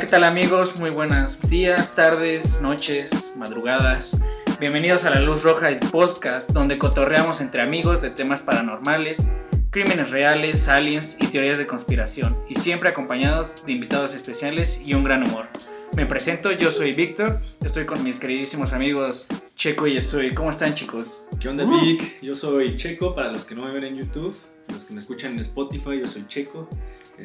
¿qué tal amigos? Muy buenos días, tardes, noches, madrugadas. Bienvenidos a La Luz Roja, el podcast donde cotorreamos entre amigos de temas paranormales, crímenes reales, aliens y teorías de conspiración, y siempre acompañados de invitados especiales y un gran humor. Me presento, yo soy Víctor, estoy con mis queridísimos amigos Checo y Estoy. ¿Cómo están chicos? ¿Qué onda, Vic? Yo soy Checo, para los que no me ven en YouTube, los que me escuchan en Spotify, yo soy Checo.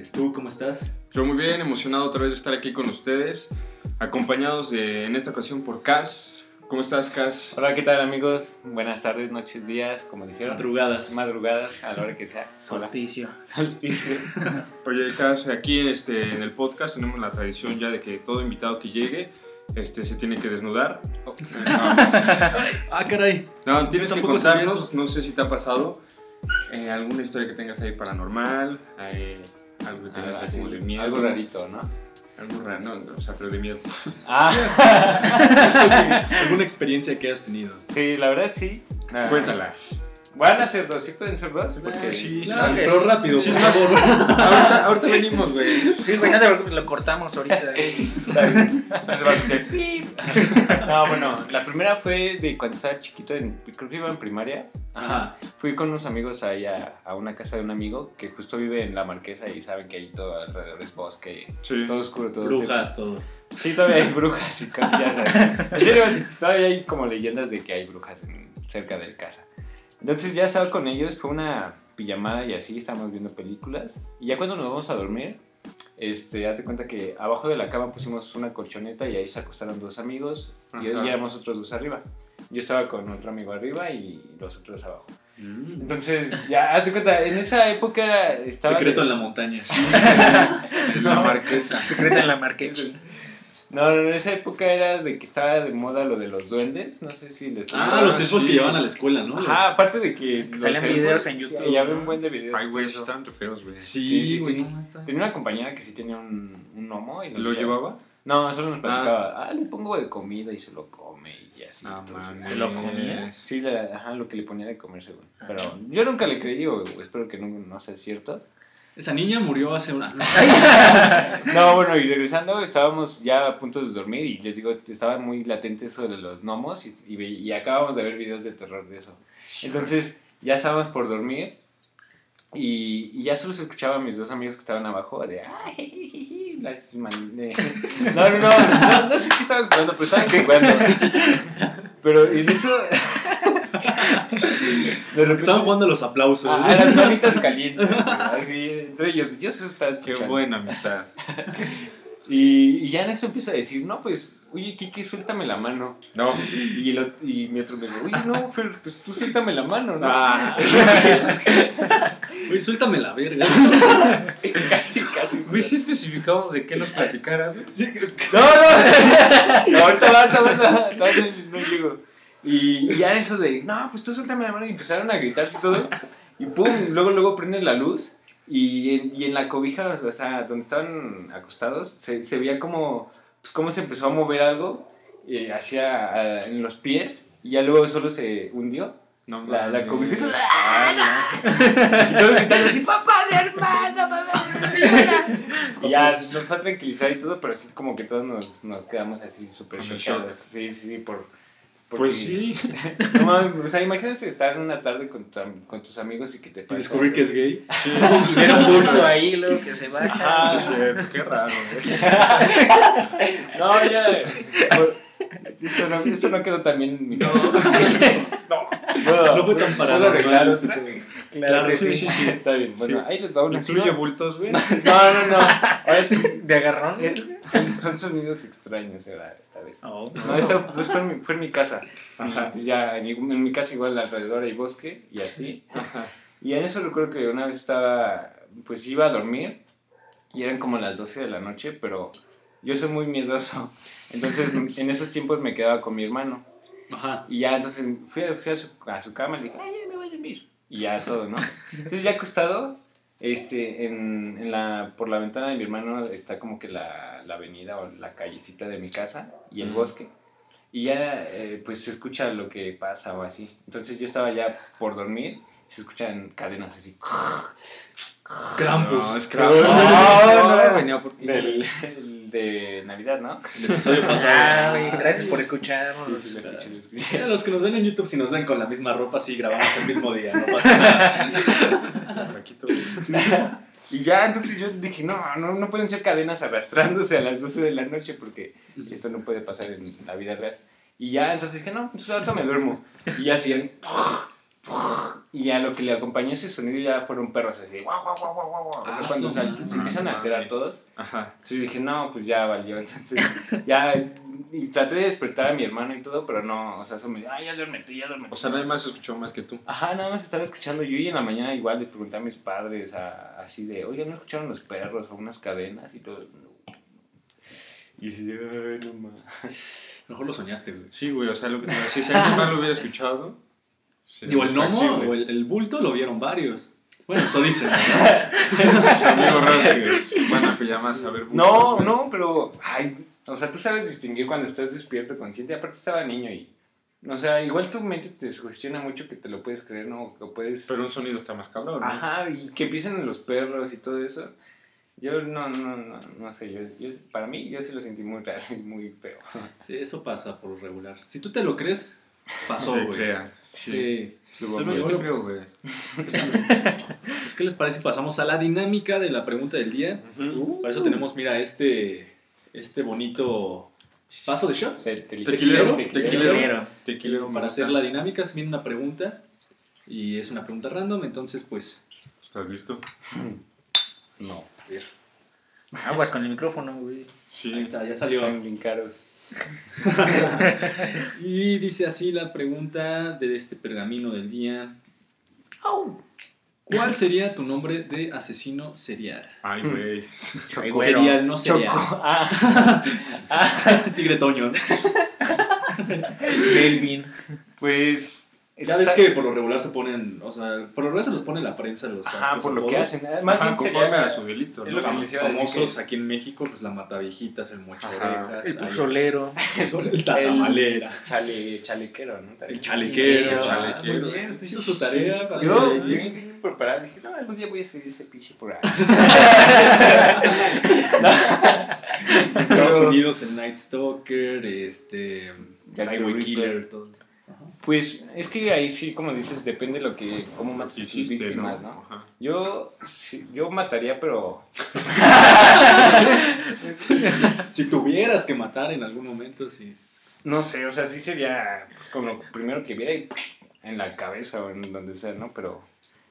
¿Tú cómo estás? Yo muy bien, emocionado otra vez de estar aquí con ustedes, acompañados de, en esta ocasión por Cas. ¿Cómo estás, Cas? Hola, ¿qué tal amigos? Buenas tardes, noches, días, como dijeron. Madrugadas. Madrugadas, a la hora que sea. Solsticio. Solsticio. Oye, Cas, aquí este, en el podcast tenemos la tradición ya de que todo invitado que llegue este, se tiene que desnudar. Oh. ah, caray. No, tienes que contarnos, no sé si te ha pasado, eh, alguna historia que tengas ahí paranormal, eh, algo que tengas Ah, ahí sí, como de miedo. Algo rarito, ¿no? Algo raro, no, no, o sea, pero de miedo. Ah, ¿Alguna experiencia que has tenido? sí, la verdad sí. Ah, Cuéntala. ¿Van a ser dos? ¿Sí pueden ser dos? Porque sí, No, sí, que Pero sí. rápido, Sí, por favor. ahorita, ahorita venimos, güey. Sí, güey, no te preocupes, lo cortamos ahorita. Está bien. No se va a escuchar. No, bueno, la primera fue de cuando estaba chiquito, en, creo que iba en primaria. Ajá. Fui con unos amigos ahí a, a una casa de un amigo que justo vive en La Marquesa y saben que ahí todo alrededor es bosque, Sí. todo oscuro, todo Brujas, todo. Sí, todavía hay brujas y cosillas. ahí. En serio, todavía hay como leyendas de que hay brujas en- cerca de casa. Entonces ya estaba con ellos, fue una pijamada y así, estábamos viendo películas. Y ya cuando nos vamos a dormir, este, date cuenta que abajo de la cama pusimos una colchoneta y ahí se acostaron dos amigos y, y éramos otros dos arriba. Yo estaba con otro amigo arriba y los otros abajo. Entonces, ya, hazte cuenta, en esa época estaba... Secreto de- en la montaña. En la marquesa. Secreta en la marquesa. No, no, en esa época era de que estaba de moda lo de los duendes, no sé si les Ah, los elfos sí. que llevan a la escuela, ¿no? Ajá, aparte de que Salen elfos- videos en YouTube, Ya ven un buen de videos. Ay, güey, feos, güey. Sí, Sí, sí, güey. sí. Tenía una compañera que sí tenía un, un gnomo y nos ¿Lo decía- llevaba? No, solo nos platicaba, ah. le pongo de comida y se lo come y así. No, entonces, mames. ¿Se lo comía? Sí, la- ajá, lo que le ponía de comer según. Ah. Pero yo nunca le creí, o espero que no, no sea cierto. Esa niña murió hace una. No, bueno, y regresando, estábamos ya a punto de dormir y les digo, estaba muy latente eso de los gnomos y, y, acabamos de ver videos de terror de eso. Entonces, ya estábamos por dormir y, y ya solo se escuchaba a mis dos amigos que estaban abajo de "Ay, las man- de- No, no, no, no, no sé qué estaban jugando, pero estaban jugando. Pero en eso. De repente. Estaban jugando los aplausos. Ah, las manitas calientes, así, entre ellos, yo solo estaba Qué escuchando. buena amistad. Y, y ya en eso empieza a decir, no, pues, oye, Kiki, suéltame la mano. No. Y, el ot- y mi otro me dijo, oye, no, Fer, pues tú suéltame la mano, ¿no? Ah. Güey, suéltame la verga. casi, casi. Güey, sí especificamos de qué nos platicara, güey. No, no, no, ahorita va, ahorita va, todavía no, no llego. Y, y ya en eso de, no, pues tú suéltame la mano. Y empezaron a gritarse y todo. Y pum, luego, luego prenden la luz. Y en, y en la cobija, o sea, donde estaban acostados, se, se veía como, pues cómo se empezó a mover algo eh, hacia, ah, en los pies. Y ya luego solo se hundió. No, La, la cobija. y todos, ¡ah, no! Y todos gritando así, papá de hermano, papá de hermano". Y ya nos fue a tranquilizar y todo, pero así como que todos nos, nos quedamos así súper chocados. Sí, sí, por... porque- Pues sí. No mames, o sea, imagínense estar en una tarde con, tu con tus amigos y que te Y pase descubrí que es gay. Y ver un bulto ahí, luego que se baja. Ah, Sí, sí, qué raro, güey. No, ya... por- Esto no, esto no quedó tan bien. mi- No. Puedo- No fue tan ¿puedo paranormal arreglar otra? Claro que sí, sí, sí, está bien. Bueno, Sí. ahí les va una ¿Incluye bultos, güey? No, no, no. Ahora sí. ¿De agarrón? Es- son, son sonidos extraños esta vez. Oh. No, esto pues, fue, en mi, fue en mi casa. Ya en mi, en mi casa igual alrededor hay bosque y así. Ajá. Y en eso recuerdo que una vez estaba, pues iba a dormir y eran como las 12 de la noche, pero yo soy muy miedoso. Entonces en esos tiempos me quedaba con mi hermano. Ajá. Y ya entonces fui, a- fui a, su, a su cama y le dije, ay, ya me voy a dormir. Y ya todo, ¿no? Entonces ya acostado, este, en, en la, por la ventana de mi hermano está como que la, la avenida o la callecita de mi casa y el Mm. bosque. Y ya, eh, pues se escucha lo que pasa o así. Entonces yo estaba ya por dormir, se escuchan cadenas así. Krampus. No, es No, Krampus. no, No, no. venía por ti. Del, el de Navidad, ¿no? El episodio Ah, pasado. güey, gracias por escucharnos. Sí, sí, lo escuché, lo escuché. Sí, a los que nos ven en YouTube, si nos ven con la misma ropa, sí grabamos el mismo día, no pasa nada. Y ya, entonces yo dije, no, no, no pueden ser cadenas arrastrándose a las 12 de la noche porque esto no puede pasar en la vida real. Y ya, entonces dije, no, entonces ahorita me duermo. Y ya hacían... Y a lo que le acompañó ese sonido ya fueron perros así. Guau, guau, guau, guau, guau, guau. O sea, Ah, cuando sal- se empiezan a alterar todos. Ajá. Entonces dije, no, pues ya valió. Entonces, ya, y traté de despertar a mi hermano y todo, pero no, o sea, eso me dijo, ay, ya duérmete, ya duérmete. O sea, nadie más escuchó más que tú. Ajá, nada más estaba escuchando yo y en la mañana igual le pregunté a mis padres a- así de, oye, ¿no escucharon los perros o unas cadenas? Y todo. no. Y así de, ay, no más. Mejor lo soñaste, güey. Sí, güey, o sea, lo que si alguien más lo hubiera escuchado. Sería Digo, el gnomo factible. o el, el bulto lo vieron varios. Bueno, eso dicen, ¿no? Los amigos raros que van a pijamas a ver. No, bultos, no, pero, ay, o sea, tú sabes distinguir cuando estás despierto, consciente. Aparte estaba niño y, o sea, igual tu mente te sugestiona mucho que te lo puedes creer, ¿no? O puedes... Pero un sonido está más cabrón, ¿no? Ajá, y que empiecen los perros y todo eso. Yo no, no, no, no sé, yo, yo, para mí yo sí lo sentí muy real y muy feo. Sí, eso pasa por lo regular. Si tú te lo crees, pasó, güey. Sí. Yo te creo, güey. Pues, ¿Qué les parece si pasamos a la dinámica de la pregunta del día? Para eso tenemos, mira, este, este bonito vaso de shots. Tequilero, tequilero. Tequilero. Tequilero Para hacer la dinámica, se viene una pregunta y es una pregunta random, entonces pues... ¿Estás listo? No, A ver, Aguas con el micrófono, güey. ahí Sí. está, ya salió. están bien caros. Y dice así la pregunta de este pergamino del día. ¿Cuál sería tu nombre de asesino serial? Ay, güey. Ay, güero. Serial, no serial. Choco. Ah, Tigre Toño. Melvin. pues. Ya ves que por lo regular se ponen, o sea, por lo regular se los pone la prensa los Ajá, los por lo que hacen. Más Ajá, bien conforme sería. a su delito, ¿no? lo que les famosos que- aquí en México, pues la Mataviejitas, el Mocha Ajá. Orejas, El puzolero. el Tatamalera, Chale, chalequero, ¿no? el chalequero. El ah, chalequero. Muy bien, usted hizo su tarea. para Yo, yo bien preparado, dije, no, algún día voy a subir ese pinche por ahí. Estados Unidos, el Night Stalker, este, Highway. Killer, todo. Pues es que ahí sí, como dices, depende de lo que, cómo matas a tus víctimas, ¿no? ¿no? Ajá. Yo, sí, yo mataría, pero Si tuvieras que matar en algún momento, sí. no sé, o sea, sí sería pues, como lo primero que viera y en la cabeza o en donde sea, ¿no? Pero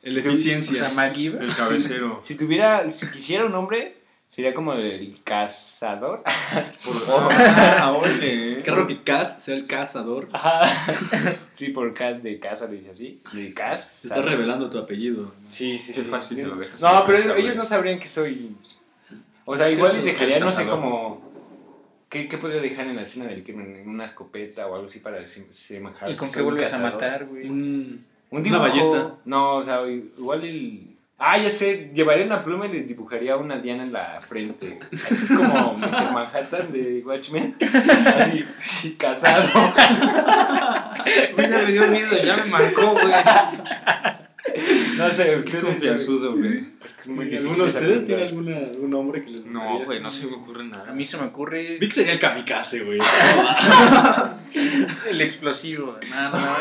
El O eficiencia. sea. El cabecero. si tuviera, si quisiera un nombre, sería como el cazador. Ah, oye. Qué raro que Cass sea el cazador. Ajá. Sí, por Cas de casa, le dice así. De Cas. Te estás revelando tu apellido. Sí, sí, Qué sí. fácil te lo dejas. No, pero Cazador. ellos no sabrían que soy. O sea, Sí, igual y que dejaría, no sé, como. ¿Qué, ¿Qué podría dejar en la escena del crimen? ¿Una escopeta o algo así para sem- semejar? ¿Y con qué vuelves a matar, güey? Un- Un Una dibujo. ballesta. No, o sea, igual el. Ah, ya sé, llevaría una pluma y les dibujaría una diana en la frente. Así como Mr. Manhattan de Watchmen. Así, casado. Güey, ya me dio miedo, ya me marcó, güey. No sé, ustedes. confianzudo, güey. Es que es muy difícil. ¿Alguno de ustedes tiene alguna, algún nombre que les gustaría? No, güey, no se me ocurre nada. A mí se me ocurre Vic sería el kamikaze, güey. el explosivo. No, no, no.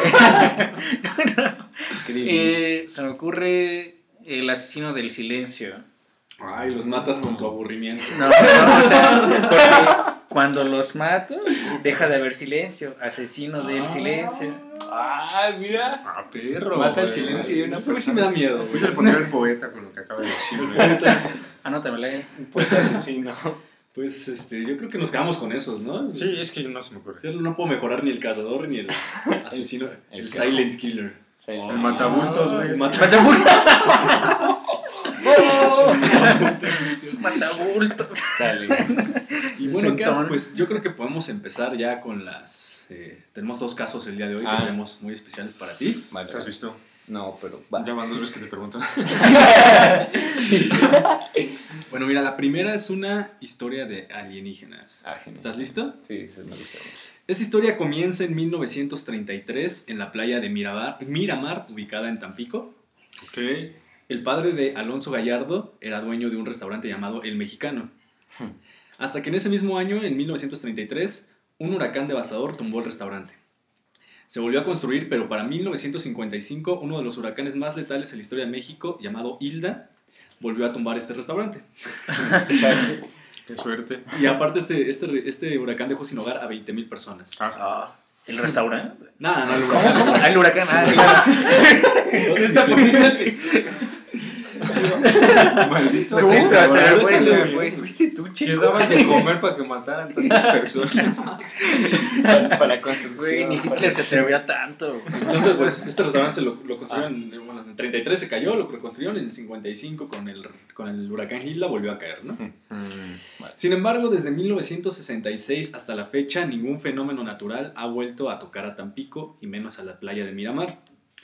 Increíble. Eh, se me ocurre el asesino del silencio. Ay, los matas con tu aburrimiento. No, no, o sea, porque cuando los mato, deja de haber silencio. Asesino del silencio. Ah, mira. Ah, perro. Mata el silencio y una Eso sí me da miedo, Voy a poner el poeta con lo que acaba de decir. Anótamela. Un poeta asesino. Pues este, yo creo que nos quedamos con esos, ¿no? Sí, es que no se me ocurre. Yo no puedo mejorar ni el cazador ni el asesino, el, El silent killer. Sí, El matabultos, güey. El mata- Matabultos. Chale. Y bueno. Cas, pues yo creo que podemos empezar ya con las... eh, tenemos dos casos el día de hoy Ah. que tenemos muy especiales para ti. Vale. ¿Estás listo? No, pero va. Ya van dos veces que te pregunto. Bueno, mira, la primera es una historia de alienígenas. Ah. ¿Estás listo? Sí, eso me gusta. Esta historia comienza en 1933 en la playa de Miramar, Miramar ubicada en Tampico. Ok. El padre de Alonso Gallardo era dueño de un restaurante llamado El Mexicano. Hasta que en ese mismo año, en 1933, un huracán devastador tumbó el restaurante. Se volvió a construir, pero para 1955 uno de los huracanes más letales en la historia de México, llamado Hilda, volvió a tumbar este restaurante. Qué suerte. Y aparte este, este, este huracán dejó sin hogar a 20.000 personas. Ah, ¿El restaurante? Nada, no, el ¿Cómo? huracán. ¿Cómo? Ah, el huracán. Ah, claro. Está Maldito Sí, sea, pero se me ¿verdad? fue, se me fue. Fuiste tú, ¿Qué chico. daban de comer para que mataran tantas personas? Para la construcción. Güey, ni para- Hitler se atrevía tanto. Entonces, pues, este restaurante se lo, lo construyeron, eh, bueno, en el 33 se cayó, lo reconstruyeron, en el 55 con el, con el huracán Hilda volvió a caer, ¿no? Sin embargo, desde 1966 hasta la fecha, ningún fenómeno natural ha vuelto a tocar a Tampico y menos a la playa de Miramar.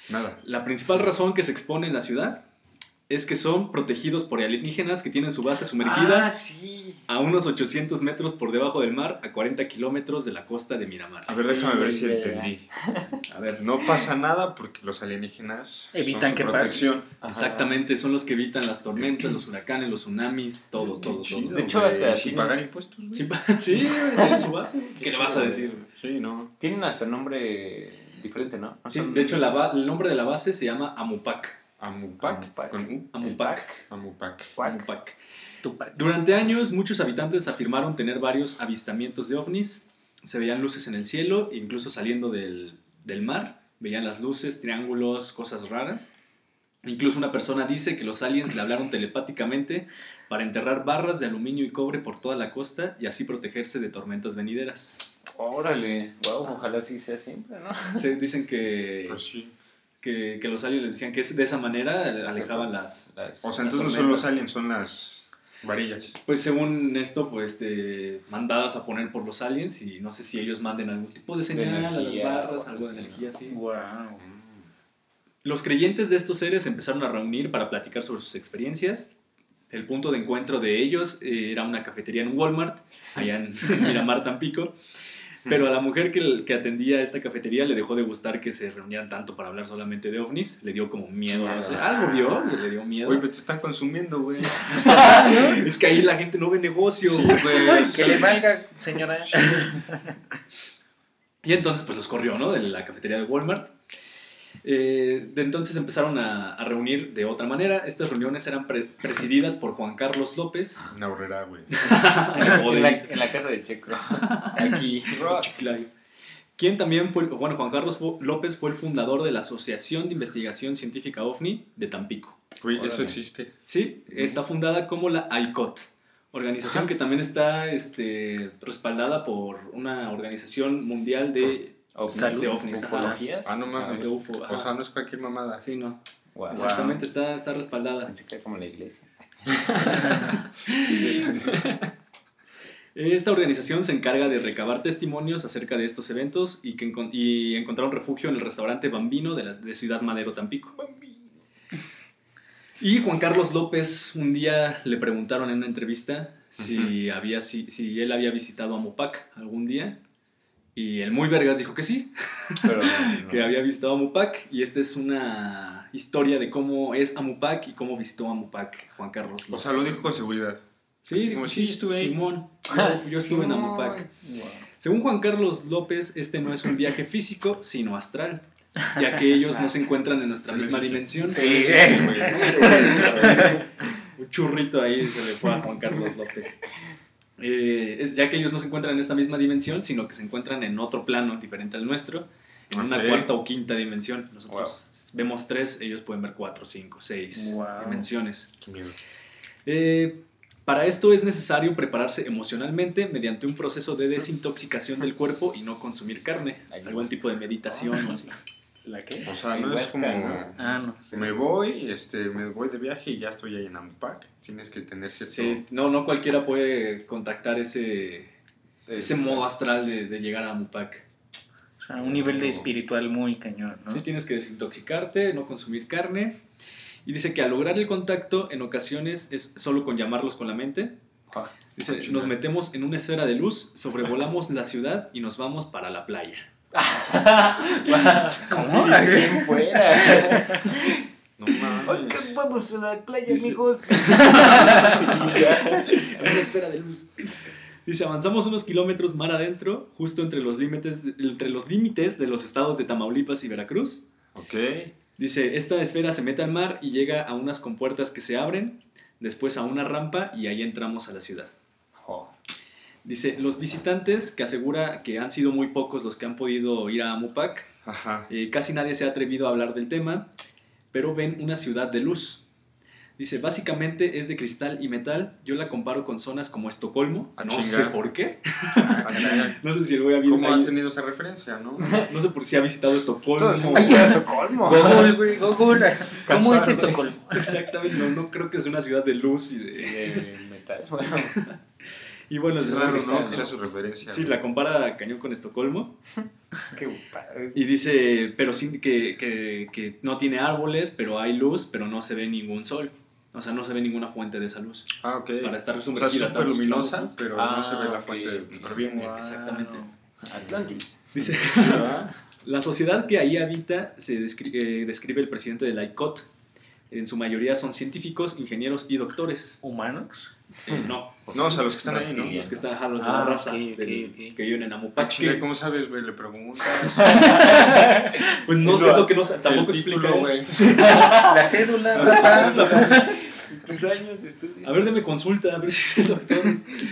Nada. La principal razón que se expone en la ciudad es que son protegidos por alienígenas que tienen su base sumergida Ah, sí. a unos 800 metros por debajo del mar, a 40 kilómetros de la costa de Miramar. A ver, déjame ver si entendí. A ver, No pasa nada porque los alienígenas Evitan son su que pase. protección. Ajá. exactamente, son los que evitan las tormentas, los huracanes, los tsunamis, todo, todo, Qué todo. chido, De hecho, hasta sin pagar impuestos. Sí, tienen su base. ¿Qué le vas a chido, decir? Sí, no. Tienen hasta nombre diferente, ¿no? Sí, de hecho, la el nombre de la base se llama Amupac. Amupac. Amupac. Con U. Amupac. Amupac. Amupac. Tupac. Durante años, muchos habitantes afirmaron tener varios avistamientos de ovnis. Se veían luces en el cielo, incluso saliendo del, del mar. Veían las luces, triángulos, cosas raras. Incluso una persona dice que los aliens le hablaron telepáticamente para enterrar barras de aluminio y cobre por toda la costa y así protegerse de tormentas venideras. Órale. Wow, ojalá sí sea siempre, ¿no? Se dicen que, Pues sí. Que, que los aliens les decían que es- de esa manera alejaban las... Las- O sea, entonces no son los aliens, son las varillas. Pues según esto, pues este, mandadas a poner por los aliens y no sé si ellos manden algún tipo de señal a las energía barras, algo de energía así. Wow. Los creyentes de estos seres empezaron a reunir para platicar sobre sus experiencias. El punto de encuentro de ellos eh, era una cafetería en Walmart, allá en Miramar, Tampico. Pero a la mujer que, que atendía esta cafetería le dejó de gustar que se reunieran tanto para hablar solamente de ovnis. Le dio como miedo, sé, algo vio, le dio miedo. Oye, pues te están consumiendo, güey. es que ahí la gente no ve negocio. Sí, güey. Que le valga, señora. Y entonces pues los corrió, ¿no? De la cafetería de Walmart. Eh, de entonces empezaron a, a reunir de otra manera. Estas reuniones eran pre- presididas por Juan Carlos López. Una horrera, güey. en, la, en la casa de Checo. Aquí. Quien también fue, bueno, Juan Carlos López fue el fundador de la Asociación de Investigación Científica OVNI de Tampico. Güey, eso existe. Sí, está fundada como la ICOT, organización que también está este, respaldada por una organización mundial de, Ovnis. de ovnis. Ufologías. Ah, no mames. de UFO. O sea, no es cualquier mamada. Sí, no. Wow. Exactamente, está, está respaldada. Pensé que era como la iglesia. Esta organización se encarga de recabar testimonios acerca de estos eventos y, que encon- y encontraron refugio en el restaurante Bambino de, la, de Ciudad Madero, Tampico. Y Juan Carlos López un día le preguntaron en una entrevista si, había, si, si él había visitado a Mopac algún día. Y el muy vergas dijo que sí, Pero que había visitado a Mupac. Y esta es una historia de cómo es Amupac y cómo visitó a Mupac Juan Carlos O López. sea, lo dijo con seguridad. Sí, como, sí, estuve. Simón. Yo, yo estuve en Amupac. Según Juan Carlos López, este no es un viaje físico, sino astral, ya que ellos no se encuentran en nuestra misma dimensión. Sí. Un churrito ahí se le fue a Juan Carlos López. Eh, es, ya que ellos no se encuentran en esta misma dimensión, sino que se encuentran en otro plano diferente al nuestro, en una cuarta o quinta dimensión. Nosotros vemos tres, ellos pueden ver cuatro, cinco, seis Wow. dimensiones. Qué miedo. Eh, para esto es necesario prepararse emocionalmente mediante un proceso de desintoxicación del cuerpo y no consumir carne, algún tipo de meditación o así. ¿La qué? O sea, no es como... ¿no? Ah, no. Me voy, este, me voy de viaje y ya estoy ahí en Amupac. Tienes que tener cierto... Sí, no, no cualquiera puede contactar ese, ese modo astral de, de llegar a Mupac. O sea, un nivel de espiritual muy cañón, ¿no? Sí, tienes que desintoxicarte, no consumir carne. Y dice que al lograr el contacto, en ocasiones es solo con llamarlos con la mente. Ah, Dice, nos metemos en una esfera de luz, sobrevolamos la ciudad y nos vamos para la playa. ¿Cómo? Sí, sí, fuera. No mames. vamos a la playa, Dice- amigos. En una esfera de luz. Dice, avanzamos unos kilómetros mar adentro, justo entre los límites, entre los límites de los estados de Tamaulipas y Veracruz. Ok. Dice, esta esfera se mete al mar y llega a unas compuertas que se abren, después a una rampa y ahí entramos a la ciudad. Jo. Dice, los visitantes, que asegura que han sido muy pocos los que han podido ir a Amupac, Ajá. eh, casi nadie se ha atrevido a hablar del tema, pero ven una ciudad de luz. Dice, básicamente es de cristal y metal. Yo la comparo con zonas como Estocolmo. Ah, no chinga. sé por qué. No sé si el güey ha ¿Cómo han tenido esa referencia, no? No sé por si ha visitado Estocolmo. A Estocolmo. Google, güey, Google. ¿Cómo es. Estocolmo? Exactamente, no, no creo que sea una ciudad de luz y de... De metal. Y bueno, Es es raro, ¿no? Que sea su referencia. Sí, la compara cañón con Estocolmo. qué padre. Y dice, pero sí, que, que, que no tiene árboles, pero hay luz, pero no se ve ningún sol. O sea, no se ve ninguna fuente de esa luz. Ah, ok. Para estar O sea, sumergida súper tantos luminosa, pero Ah, no se ve la ok. fuente. Pero bien, Wow. Exactamente. Atlantis. Dice, ¿verdad? la sociedad que ahí habita se descri- eh, describe el presidente de la ICOT. En su mayoría son científicos, ingenieros y doctores. ¿Humanos? Eh, no, No, o sea, los que están ahí, ¿no? Los que están ajá, los de Ah, la raza ok, del- ok, ok. que viven en Ah, ¿cómo sabes, güey? Le preguntas. Pues no sé, es lo que no sé, tampoco explica. título, güey. La cédula, raza. Tus años de estudio. A ver, deme consulta, a ver si es doctor.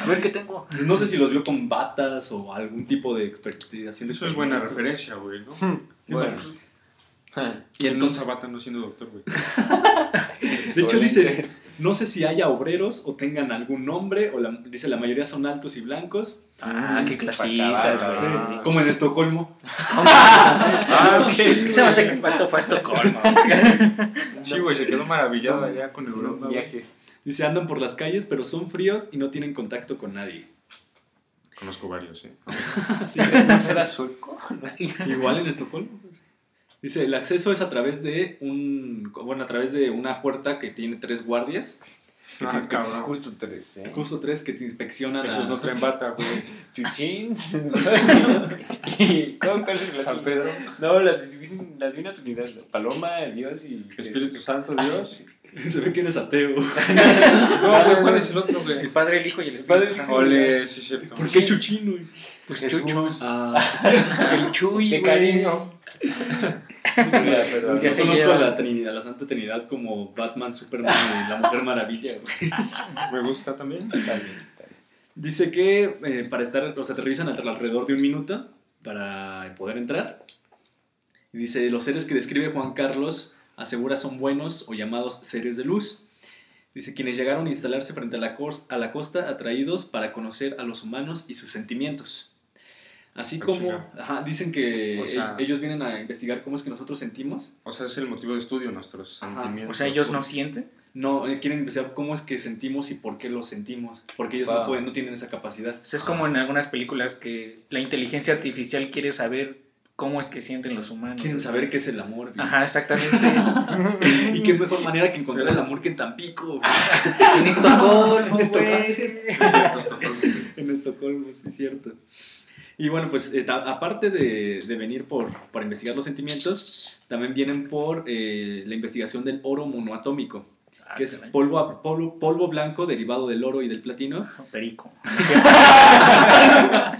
A ver qué tengo. No sé si los vio con batas o algún tipo de expertise haciendo Eso es buena referencia, güey, ¿no? Bueno. Y entonces, Sabata no siendo doctor, güey. de hecho dice, no sé si haya obreros o tengan algún nombre, o la- dice la mayoría son altos y blancos, Ah, qué clasistas, güey. sí. como en Estocolmo. Ah, ok. Se me hace que fue a Estocolmo. Sí, güey, se quedó maravillado allá con Europa. Viaje. Dice, andan por las calles, pero son fríos y no tienen contacto con nadie. Conozco varios, sí. Sí, ¿No será sueco? Igual en Estocolmo. pues. Dice, el acceso es a través de un, bueno, a través de una puerta que tiene tres guardias, Que te Ah, inspeccionan cabrón. justo tres, ¿eh? justo tres que te inspeccionan. Esos a- no traen bata, güey. Chuchín. y ¿cómo cuál es la San Pedro. No, la la divina Trinidad. Paloma, Dios y... Espíritu Santo, Dios. Se ve que eres ateo. No, güey, ¿cuál es el otro, güey? El padre, el hijo y el El padre, espíritu el santo. hijo. Ole, sí, cierto. ¿Por qué chuchín, güey? Pues Jesús. Chucho. Ah, sí, sí. El Chuy, De güey. cariño. Ya, pero- Ya Yo se conozco lleva. a la, Trinidad, a la Santa Trinidad como Batman, Superman y la Mujer Maravilla. güey. Me gusta también. Dice que eh, para estar, o sea, te revisan al- alrededor de un minuto para poder entrar. Y dice, los seres que describe Juan Carlos asegura son buenos o llamados seres de luz. Dice, quienes llegaron a instalarse frente a la, a la costa atraídos para conocer a los humanos y sus sentimientos. Así Ah, como, ajá, dicen que O sea- ellos vienen a investigar cómo es que nosotros sentimos. O sea, es el motivo de estudio, nuestros Ajá. sentimientos. O sea, ellos no sienten. No, eh, quieren investigar cómo es que sentimos y por qué lo sentimos. Porque ellos no, Wow. pueden, no tienen esa capacidad. O sea, es como en algunas películas que la inteligencia artificial quiere saber cómo es que sienten los humanos. Quieren saber qué es el amor. güey. Ajá, exactamente. Y qué mejor manera que encontrar el amor que en Tampico, en Estocolmo, En Estocolmo. en Estocolmo, sí es cierto. Y bueno, pues eh, ta- aparte de, de venir por, por investigar los sentimientos, también vienen por eh, la investigación del oro monoatómico, Ah, que es polvo, a- polvo, polvo blanco derivado del oro y del platino. Perico.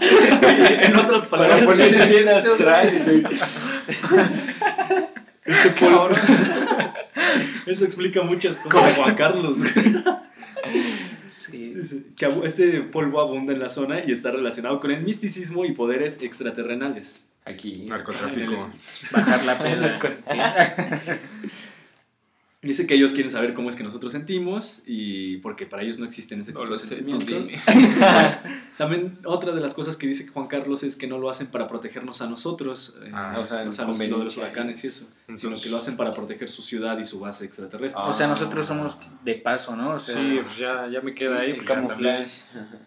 en otras Para palabras, ponerse bien astral. este polvo... Eso explica muchas cosas de Juan Carlos. Que este polvo abunda en la zona y está relacionado con el misticismo y poderes extraterrenales. Aquí. Narcotráfico. Bajar la peda. Dice que ellos quieren saber cómo es que nosotros sentimos y porque para ellos no existen ese No tipo lo de sentimientos. También otra de las cosas que dice Juan Carlos es que no lo hacen para protegernos a nosotros, eh, Ah, o sea, o sea, lo de los huracanes y eso, sino Entonces- que lo hacen para proteger su ciudad y su base extraterrestre. O sea, nosotros somos de paso, ¿no? O sea, Sí, pues ya, ya me queda ahí. El pues camuflaje.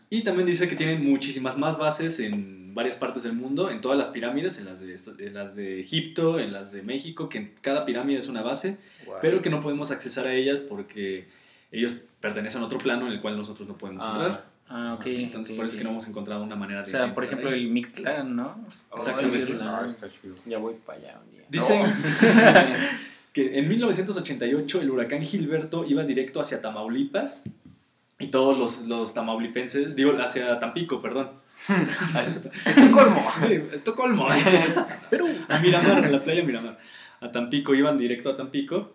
Y también dice que tienen muchísimas más bases en varias partes del mundo, en todas las pirámides, en las de, en las de Egipto, en las de México, que en cada pirámide es una base, pero que no podemos accesar a ellas porque ellos pertenecen a otro plano en el cual nosotros no podemos Ah. entrar. Ah, ok. Entonces, ok, por eso es que no hemos encontrado una manera O de. sea, por ejemplo, ahí. el Mictlán, ¿no? Exactamente. Oh, el- está chido. Ya voy para allá un día. Dicen que en 1988 el huracán Gilberto iba directo hacia Tamaulipas y todos los, los tamaulipenses, digo, hacia Tampico, perdón. Estocolmo. Sí, Estocolmo. Perú. A Miramar, a la playa Miramar. A Tampico, iban directo a Tampico.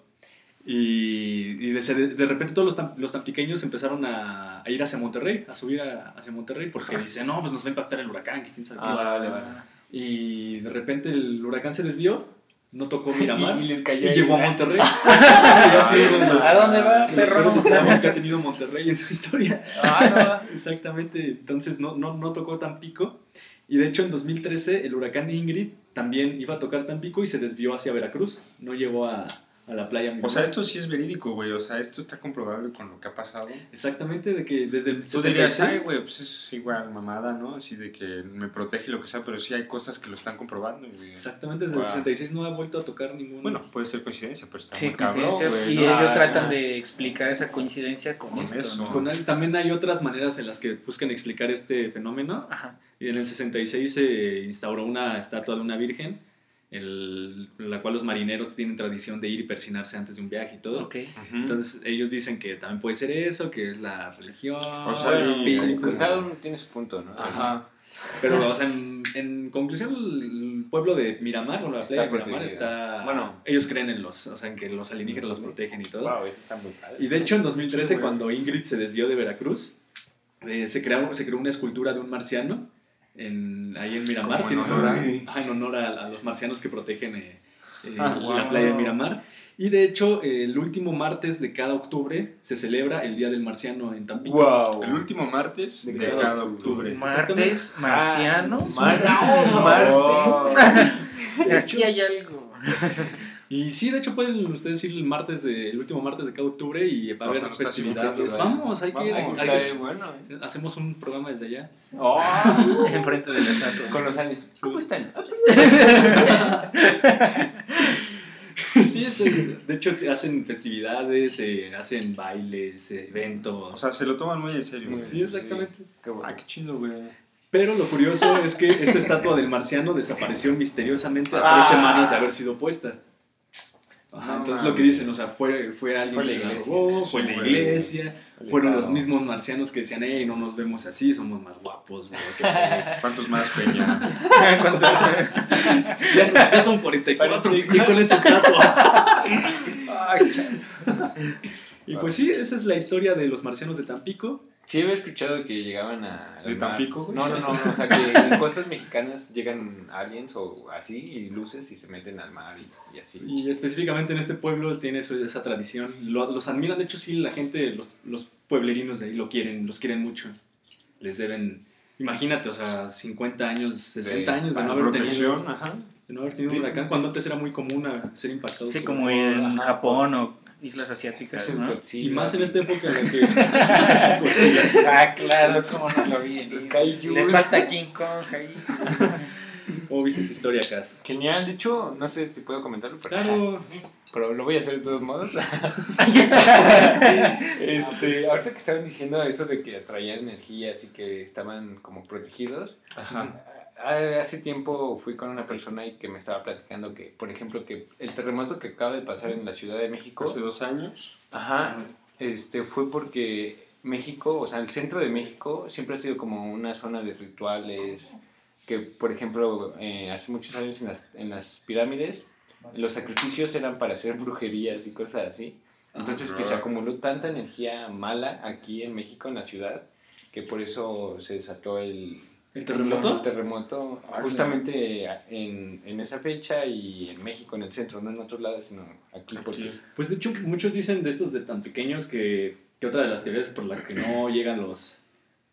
Y, y de, de repente todos los, tam- los tampiqueños empezaron a, a ir hacia Monterrey, a subir a- hacia Monterrey, porque dicen, no, pues nos va a impactar el huracán, que quién sabe qué". Ah, vale, vale. Y de repente el huracán se desvió, no tocó Miramar Y, y les cayó y llegó a Monterrey. Los- ¿A dónde va, los perro? estragos que ha tenido Monterrey en su historia. Ah, Exactamente, entonces no, no, no tocó Tampico. Y de hecho en 2013 el huracán Ingrid también iba a tocar Tampico y se desvió hacia Veracruz. No llegó a, a la playa. O sea, esto sí es verídico, güey. O sea, esto está comprobable con lo que ha pasado. Exactamente, de que desde el Tú dirías, ay, 66 güey, pues es igual mamada, ¿no? Así de que me protege y lo que sea, pero sí hay cosas que lo están comprobando, güey. Exactamente, desde Wow. el 66 no ha vuelto a tocar ningún... Bueno, puede ser coincidencia, pero está Sí, muy cabrón, coincidencia. güey. y ¿no? ellos Ah, tratan ah. de explicar esa coincidencia con, Con esto. eso. ¿no? Con él también hay otras maneras en las que buscan explicar este fenómeno. Ajá. Y en el 66 se instauró una estatua de una virgen, el- la cual los marineros tienen tradición de ir y persinarse antes de un viaje y todo. Ok. Ujú. Entonces ellos dicen que también puede ser eso, que es la religión, O sea, el sí, espíritu. Cada uno tiene su punto, ¿no? Ajá. Pero, o sea, en, en conclusión, el pueblo de Miramar, bueno, la Está de Miramar protegida. está... Bueno. ellos creen en los, o sea, en que los alienígenas los protegen y todo. Wow, eso está muy padre. Y de hecho, en 2013, Sí, güey. cuando Ingrid se desvió de Veracruz, eh, se, creó, se creó una escultura de un marciano en, ahí en Miramar. Como en honor a- Ajá, en honor a, a los marcianos que protegen eh, eh, Ah, la wow. playa de Miramar. Y de hecho, eh, el último martes de cada octubre se celebra el Día del Marciano en Tampico. Wow. El último martes De de, cada cada octubre. octubre. Martes, marciano. Es Mar- un- Marte. Aquí hay algo. Y sí, de hecho pueden ustedes ir el martes de, el último martes de cada octubre y va a haber festividades. Vamos, hay que ir. Vamos, hay que- bueno. ¿eh? Hacemos un programa desde allá. Oh, Enfrente de la estatua. con los años. ¿Cómo están? Sí, este, de hecho hacen festividades, eh, hacen bailes, eh, eventos. O sea, se lo toman muy en serio. güey. sí, exactamente. Qué bueno. Ah, qué chido, güey. Pero lo curioso es que esta estatua del marciano desapareció misteriosamente a Ah. tres semanas de haber sido puesta. Ajá, No entonces lo que dicen, o sea, fue, fue alguien Fue la que la iglesia. robó, Sí, fue la iglesia, fueron los mismos marcianos que decían, hey, no nos vemos así, somos más guapos, güey, qué pedo". ¿Cuántos más, Peña? ¿Cuánto? ya, ya son 44, ¿qué con esa estatua? Y pues sí, esa es la historia de los marcianos de Tampico. Sí, había escuchado que llegaban a. ¿De. Tampico, güey? No, no, no, no, O sea, que en costas mexicanas llegan aliens o así y luces y se meten al mar y, y así. Y específicamente en este pueblo tiene su- esa tradición. Lo- los admiran, de hecho sí, la gente, los, los pueblerinos de ahí lo quieren, los quieren mucho. Les deben, imagínate, o sea, 50 años, 60 De años de no haber tenido, ajá. de no haber tenido un huracán, cuando antes era muy común a ser impactado. Sí, como en. Japón o islas asiáticas. Y más en esta época en la que... Ese es Godzilla. Ah, claro, cómo no lo vi. Los kaijus. Les falta King Kong ahí. ¿Cómo viste esta historia, Cas? Genial, de hecho, no sé si puedo comentarlo, pero, Claro, pero lo voy a hacer de todos modos. este, ahorita que estaban diciendo eso de que atraían energía, así que estaban como protegidos. Ajá. Ah, Hace tiempo fui con una persona y que me estaba platicando que, por ejemplo, que el terremoto que acaba de pasar en la Ciudad de México, Hace dos años. ajá, este, fue porque México, o sea, el centro de México siempre ha sido como una zona de rituales, que por ejemplo, eh, hace muchos años en las, en las pirámides, los sacrificios eran para hacer brujerías y cosas así. Entonces que se acumuló tanta energía mala aquí en México, en la ciudad, que por eso se desató el, ¿el el terremoto? terremoto Ah, justamente en, en esa fecha y en México, en el centro, no en otros lados, sino aquí. Aquí. Porque, Pues de hecho, muchos dicen de estos de tan pequeños que, que otra de las teorías por la que no llegan los,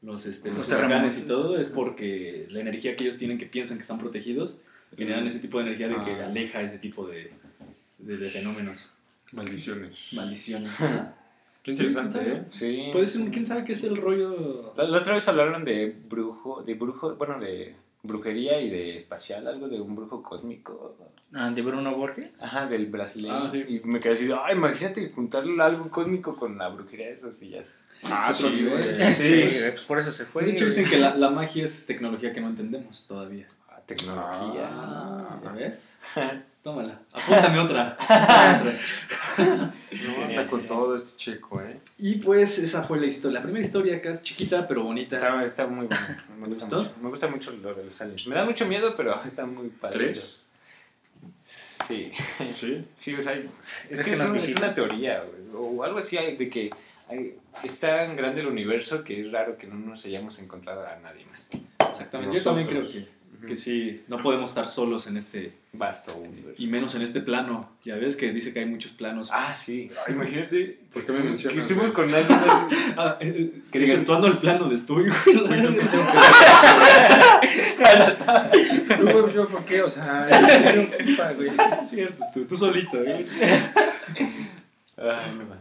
los, este, los Los huracanes y todo es porque la energía que ellos tienen que piensan que están protegidos generan ese tipo de energía de que Ah. aleja ese tipo de, de, de fenómenos. Maldiciones. Maldiciones. Qué interesante, Sí, ¿eh? sí. Puede ser, quién sabe qué es el rollo. La, la otra vez hablaron de brujo, de brujo, bueno, de brujería y de espacial, algo de un brujo cósmico. Ah, de Bruno Borges. Ajá, del brasileño. Ah, sí. Y me quedé así, ay, imagínate juntar algo cósmico con la brujería de esos y ya. es- Ah, otro sí, nivel. Sí, pues por eso se fue. Pues de hecho dicen que la, la magia es tecnología que no entendemos todavía. Ah, tecnología. ¿Ya ves? Tómala. Apúntame otra. Otra. No, anda con todo este checo, ¿eh? Y pues esa fue la historia. La primera historia acá es chiquita pero bonita. Está, está muy bueno. Me ¿Te gusta gustó? mucho. Me gusta mucho lo de los aliens. Me da mucho miedo, pero está muy padre. ¿Crees? Sí. Sí. Sí, o sea, es, Es que que es, un- una teoría, güey, o algo así de que hay- es tan grande el universo que es raro que no nos hayamos encontrado a nadie más. Exactamente. Yo también creo Nosotros. Que, que sí, no podemos estar solos en este, Vasto universo. y menos en este plano. Ya ves que dice que hay muchos planos. Ah, sí. Ay, imagínate. ¿Por qué me que estuvimos con alguien así. Ah, eh, Que digan- exceptuando el plano de estudio. Tú, yo, ¿por qué? O sea, yo. Cierto, tú, tú solito. ¿eh? Ay, no va.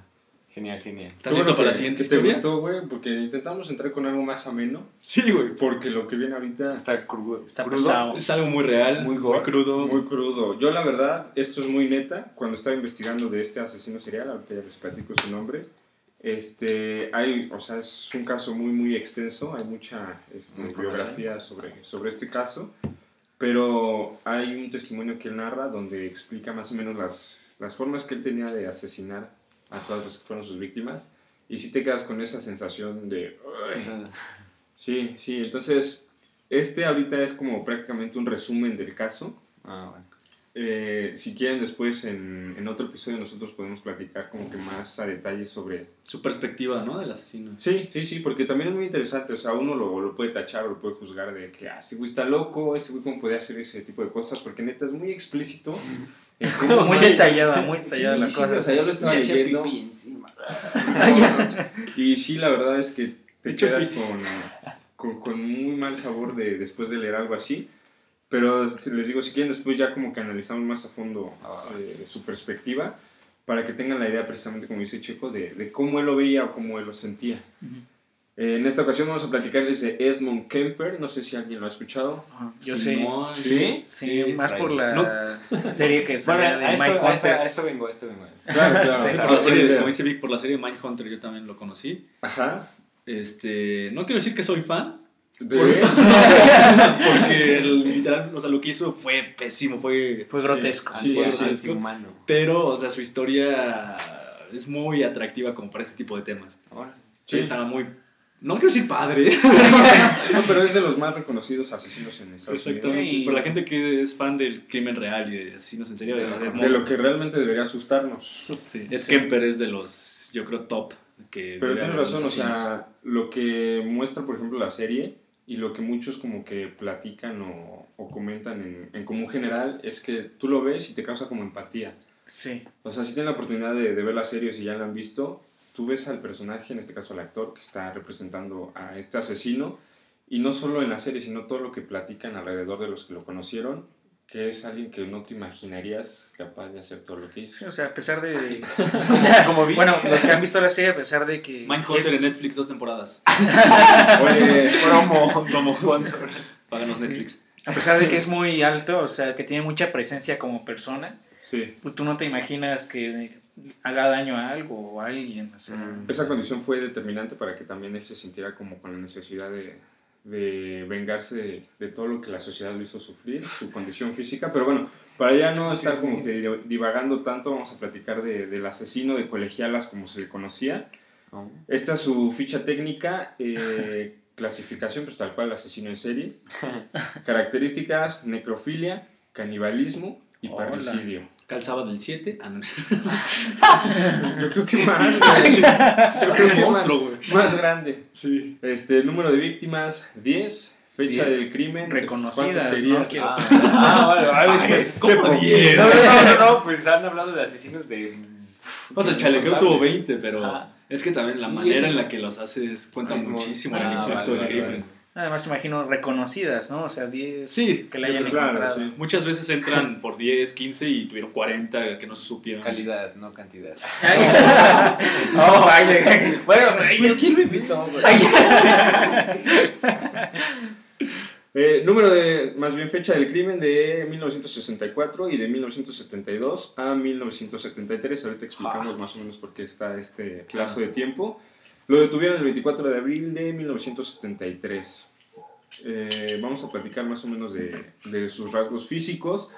Genial, genial. ¿Estás listo bueno para la siguiente que te historia? gustó, güey, porque intentamos entrar con algo más ameno, Sí, güey. porque lo que viene ahorita Está crudo. Está crudo. pesado. Es algo muy real, Muy muy, crudo. muy crudo. Yo la verdad, esto es muy neta, cuando estaba investigando de este asesino serial, ahorita ya les platico su nombre, este, hay, o sea, es un caso muy, muy extenso, hay mucha este, biografía sobre, sobre este caso, pero hay un testimonio que él narra donde explica más o menos las, las formas que él tenía de asesinar a todas las que fueron sus víctimas, y si te quedas con esa sensación de... Sí, sí, entonces, este ahorita es como prácticamente un resumen del caso. Ah, bueno. Eh, si quieren después en, en otro episodio nosotros podemos platicar como que más a detalle sobre... Su perspectiva, ¿no? Del asesino. Sí, sí, sí, porque también es muy interesante, o sea, uno lo, lo puede tachar o lo puede juzgar de que, ah, ese güey está loco, ese güey cómo puede hacer ese tipo de cosas, porque neta es muy explícito. Muy detallada, muy detallada Sí, las sí, cosas. o sea, yo lo estaba leyendo. pipí encima. Y sí, la verdad es que te De hecho, quedas sí. con, con, con muy mal sabor de, después de leer algo así. Pero les digo, si quieren, después ya como que analizamos más a fondo eh, su perspectiva para que tengan la idea precisamente, como dice Checo, de, de cómo él lo veía o cómo él lo sentía. Ujú. Eh, en esta ocasión vamos a platicarles de Edmund Kemper, no sé si alguien lo ha escuchado. Yo. Simón, ¿Sí? Sí, más por la serie que Bueno, sale de a esto, a, esto, a Hunters. esto vengo, a esto vengo. Claro, claro. Sí, Por la serie, como dice Vic, por la serie Mindhunter yo también lo conocí. Ajá. Este, no quiero decir que soy fan, De- porque el- literal, o sea, lo que hizo fue pésimo, fue... Fue grotesco. Sí, sí, sí. Antihumano. Pero, o sea, su historia es muy atractiva como para este tipo de temas. Ahora, Sí, Sí. estaba muy... No quiero decir padre, no, pero es de los más reconocidos asesinos en Estados Unidos. exactamente, Sí. pero la gente que es fan del crimen real y de asesinos en serio, de, de- De lo que realmente debería asustarnos. Sí, Ed Sí. Kemper es de los, yo creo, top. Que Pero tienes razón, o sea, lo que muestra, por ejemplo, la serie y lo que muchos como que platican o, o comentan en, en común general es que tú lo ves y te causa como empatía. Sí. O sea, si tienen la oportunidad de, de ver la serie o si ya la han visto, tú ves al personaje, en este caso al actor, que está representando a este asesino, y no solo en la serie, sino todo lo que platican alrededor de los que lo conocieron, que es alguien que no te imaginarías capaz de hacer todo lo que Sí, hizo. o sea, a pesar de... Como vi. bueno, los que han visto la serie, a pesar de que... Mindhunter es- en Netflix, dos temporadas. Oye, promo, como sponsor. Páganos Netflix. A pesar de que es muy alto, o sea, que tiene mucha presencia como persona, sí. pues tú no te imaginas que haga daño a algo o a alguien. O sea, Mm. Esa condición fue determinante para que también él se sintiera como con la necesidad de, de vengarse de, de todo lo que la sociedad lo hizo sufrir, su condición física. Pero bueno, para ya no estar sí, como sí. que divagando tanto, vamos a platicar de- del asesino de colegialas como se le conocía. Esta es su ficha técnica, eh, clasificación, pues tal cual, asesino en serie. Características, necrofilia, canibalismo y Hola. parricidio. Calzaba del 7. Ah, no. Yo creo que más. Yo creo que más, monstruo, güey. más grande. Sí. Este, número de víctimas, 10. Fecha 10. del crimen. Reconocidas, ¿cuántos serían? ¿no? Ah, ah, vale, vale, es que. ¿Cómo qué 10? No, no, no, no, pues han hablado de asesinos de. O sea, chalequeo tuvo 20, pero Ajá. es que también la manera en la que los haces cuenta Ay, muchísimo ah, vale, vale, crimen. vale. Además, imagino reconocidas, ¿no? O sea, 10 Sí, que la hayan Claro, encontrado. sí. muchas veces entran por 10, 15 y tuvieron 40 que no se supieron. Calidad, no cantidad. oh, vaya. Bueno, pero ¿quién lo invitó? Eh, número de, más bien fecha del crimen de 1964 y de 1972 a 1973. Ahorita explicamos más o menos por qué está este plazo de tiempo. Lo detuvieron el 24 de abril de 1973. Eh, vamos a platicar más o menos de, de sus rasgos físicos.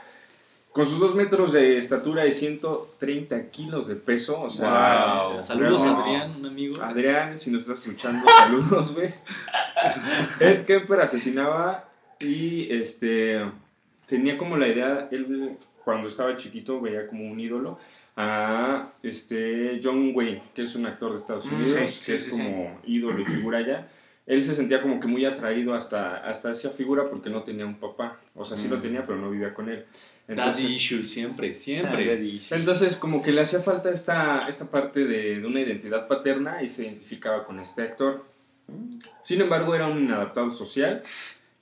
Con sus dos metros de estatura y 130 kilos de peso, o sea... Wow. Saludos a Adrián, un amigo. Adrián, si nos estás escuchando, saludos, güey. Ed Kemper asesinaba y este tenía como la idea, él cuando estaba chiquito veía como un ídolo a este John Wayne, que es un actor de Estados Mm, Unidos, sí, que sí, es como ídolo y figura ya. Él se sentía como que muy atraído hasta, hasta esa figura porque no tenía un papá. O sea, sí lo Mm. tenía, pero no vivía con él. Daddy issue, siempre, siempre. Entonces, como que le hacía falta esta, esta parte de, de una identidad paterna y se identificaba con este actor. Sin embargo, era un inadaptado social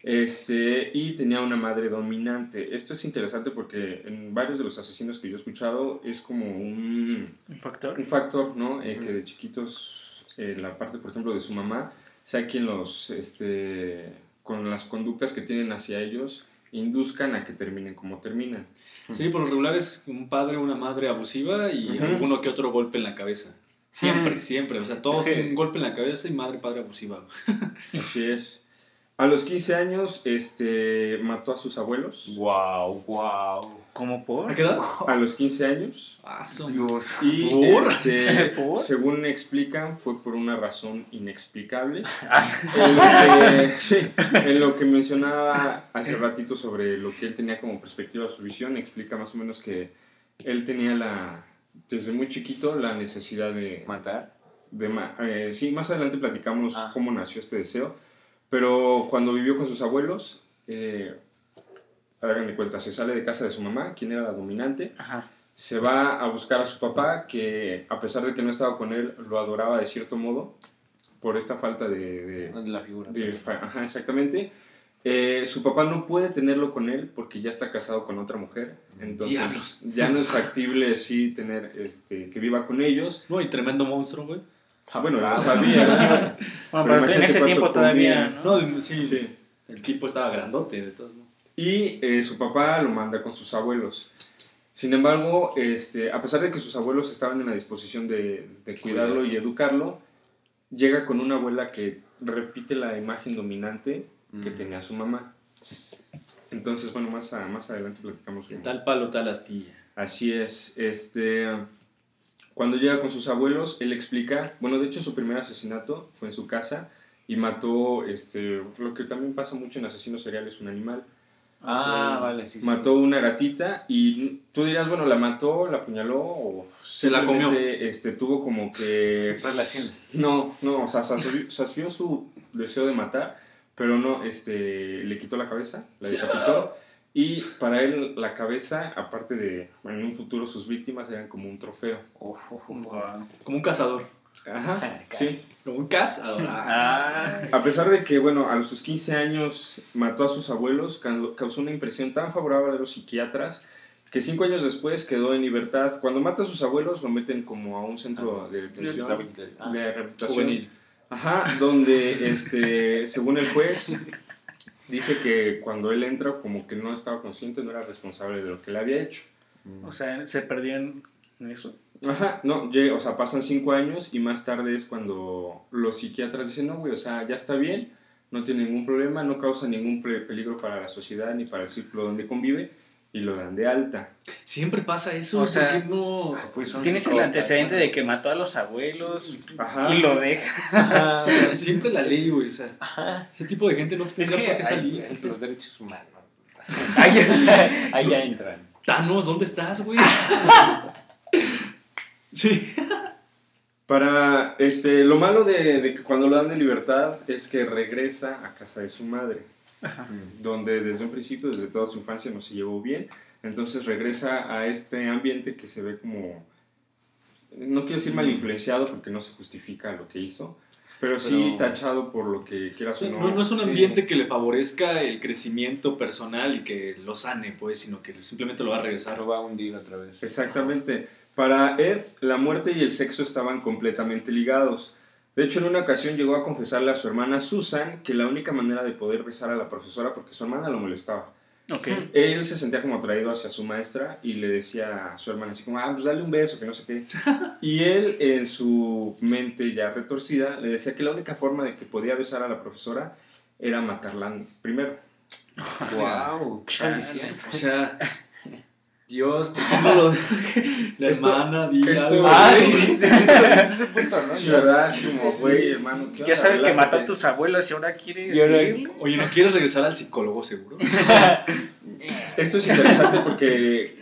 este, y tenía una madre dominante. Esto es interesante porque en varios de los asesinos que yo he escuchado es como un, Un factor. un factor, ¿no? Eh, que de chiquitos, eh, la parte, por ejemplo, de su mamá, sea quien los, este, con las conductas que tienen hacia ellos, induzcan a que terminen como terminan. Sí, por lo regular es un padre o una madre abusiva y Ujú. alguno que otro golpe en la cabeza. Siempre, siempre. O sea, todos Es que- tienen un golpe en la cabeza y madre, padre abusiva. Así es. A los 15 años, este, mató a sus abuelos. Wow, wow. ¿Cómo por? ¿A qué edad? A los 15 años. Ah, su- Dios. Y, ¿Por? este, ¿Por? según explican, fue por una razón inexplicable. Ah. En lo, que, sí, en lo que mencionaba hace ratito sobre lo que él tenía como perspectiva, su visión, explica más o menos que él tenía la, desde muy chiquito la necesidad de, ¿Matar? de ma- eh, sí, más adelante platicamos Ah. cómo nació este deseo, pero cuando vivió con sus abuelos, eh, hagan de cuenta, se sale de casa de su mamá, quien era la dominante, Ajá. se va a buscar a su papá, que a pesar de que no estaba con él, lo adoraba de cierto modo, por esta falta de... de- No es la figura. de ajá, exactamente. Eh, su papá no puede tenerlo con él porque ya está casado con otra mujer, entonces Diablos. ya no es factible sí tener este, que viva con ellos. No, y tremendo monstruo, güey. Ah, bueno, sabía. ¿no? Bueno, Pero pero, en ese tiempo todavía. ¿no? No, sí, Sí. El tipo estaba grandote, de todos modos. Y eh, su papá lo manda con sus abuelos. Sin embargo, este, a pesar de que sus abuelos estaban en la disposición de, de cuidarlo y educarlo, llega con una abuela que repite la imagen dominante que Mm. tenía su mamá. Entonces, bueno, más, a- más adelante platicamos. De tal palo, tal astilla. Así es. Este, cuando llega con sus abuelos, él explica, bueno, de hecho su primer asesinato fue en su casa y mató, este, lo que también pasa mucho en asesinos seriales, un animal. Ah, vale, sí, sí. mató una gatita y tú dirás, bueno, la mató, la apuñaló o Se la comió. Este, tuvo como que Relación. No, no, o sea, sació, sació su deseo de matar, pero no, este, le quitó la cabeza, la decapitó y para él la cabeza, aparte de, en un futuro sus víctimas eran como un trofeo. Uf, uf, uf. Wow. Como un cazador. Ajá, sí. Como un cazador. Ah. Ah, A pesar de que, bueno, a sus 15 años mató a sus abuelos, ca- causó una impresión tan favorable a los psiquiatras que cinco años después quedó en libertad. Cuando mata a sus abuelos, lo meten como a un centro de detención, Ah. de rehabilitación. Juvenil. Ajá, donde, este, según el juez, dice que cuando él entra, como que no estaba consciente, no era responsable de lo que le había hecho. O sea, se perdió en eso. Ajá, no, o sea, pasan cinco años y más tarde es cuando los psiquiatras dicen, no, güey, o sea, ya está bien, no tiene ningún problema, no causa ningún peligro para la sociedad ni para el círculo donde convive y lo dan de alta. Siempre pasa eso. O sea, ¿Por qué no? Pues son Tienes el antecedente de que mató a los abuelos Ajá. y lo deja. Ajá. Sí, sí, siempre la ley, güey. O sea, Ajá. ese tipo de gente no Es que por qué salir. hay, los derechos humanos. Ahí ya entran. Thanos, ¿dónde estás, güey? sí. Para, este, lo malo de, de que cuando lo dan de libertad es que regresa a casa de su madre, donde desde un principio, desde toda su infancia, no se llevó bien. Entonces regresa a este ambiente que se ve como, no quiero decir mal influenciado porque no se justifica lo que hizo, pero sí Pero- tachado por lo que sea, o no. es un Sí. ambiente que le favorezca el crecimiento personal y que lo sane, pues, sino que simplemente lo va a regresar. Lo va a hundir otra vez. Exactamente. Para Ed, la muerte y el sexo estaban completamente ligados. De hecho, en una ocasión llegó a confesarle a su hermana Susan que la única manera de poder besar a la profesora, porque su hermana lo molestaba, ok. él se sentía como atraído hacia su maestra y le decía a su hermana así como, ah, pues dale un beso, que no sé qué. Y él, en su mente ya retorcida, le decía que la única forma de que podía besar a la profesora era matarla primero. Wow, qué. O sea, Dios, ¿por qué no lo La hermana, di esto- algo. Ah, sí, desde ese, punto, ¿no? Sí, ¿verdad? Como, güey, hermano. ¿qué Ya onda? sabes que mató a tus abuelos y ahora quieres Y ahora- seguirle. Oye, ¿no quieres regresar al psicólogo seguro? Esto es interesante porque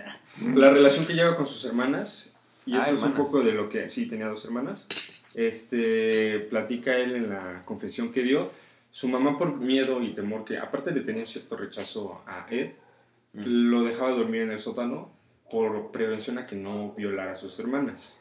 la relación que lleva con sus hermanas, y Ah, eso es un hermanas. poco de lo que sí tenía dos hermanas, este, platica él en la confesión que dio. Su mamá, por miedo y temor, que aparte de tener cierto rechazo a Ed, Mm. lo dejaba dormir en el sótano por prevención a que no violara a sus hermanas.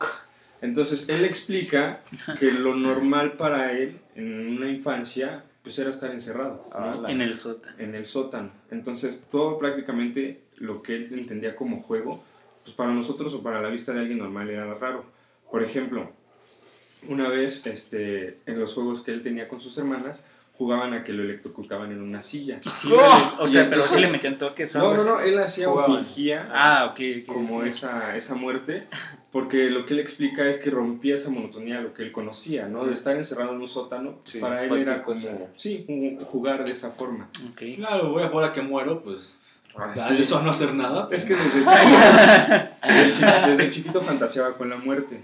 Entonces él explica que lo normal para él en una infancia pues era estar encerrado. ¿no? Ah, En el sótano. en el sótano. Entonces, todo prácticamente lo que él entendía como juego, pues para nosotros o para la vista de alguien normal era raro. Por ejemplo, una vez este, en los juegos que él tenía con sus hermanas, jugaban a que lo electrocutaban en una silla. Sí, ¡Oh! o sea, pero sí le metían toques. No, no, no, él hacía o fingía Ah, ok. ok, como esa, esa muerte, porque lo que él explica es que rompía esa monotonía, lo que él conocía, ¿no? De estar encerrado en un sótano, Sí, para él era cosa. como, sí, un- jugar de esa forma. Ok. Claro, voy a jugar a que muero, pues. Ah, sí. de eso a no hacer nada. Es que desde chiquito, desde chi- desde chiquito fantaseaba con la muerte.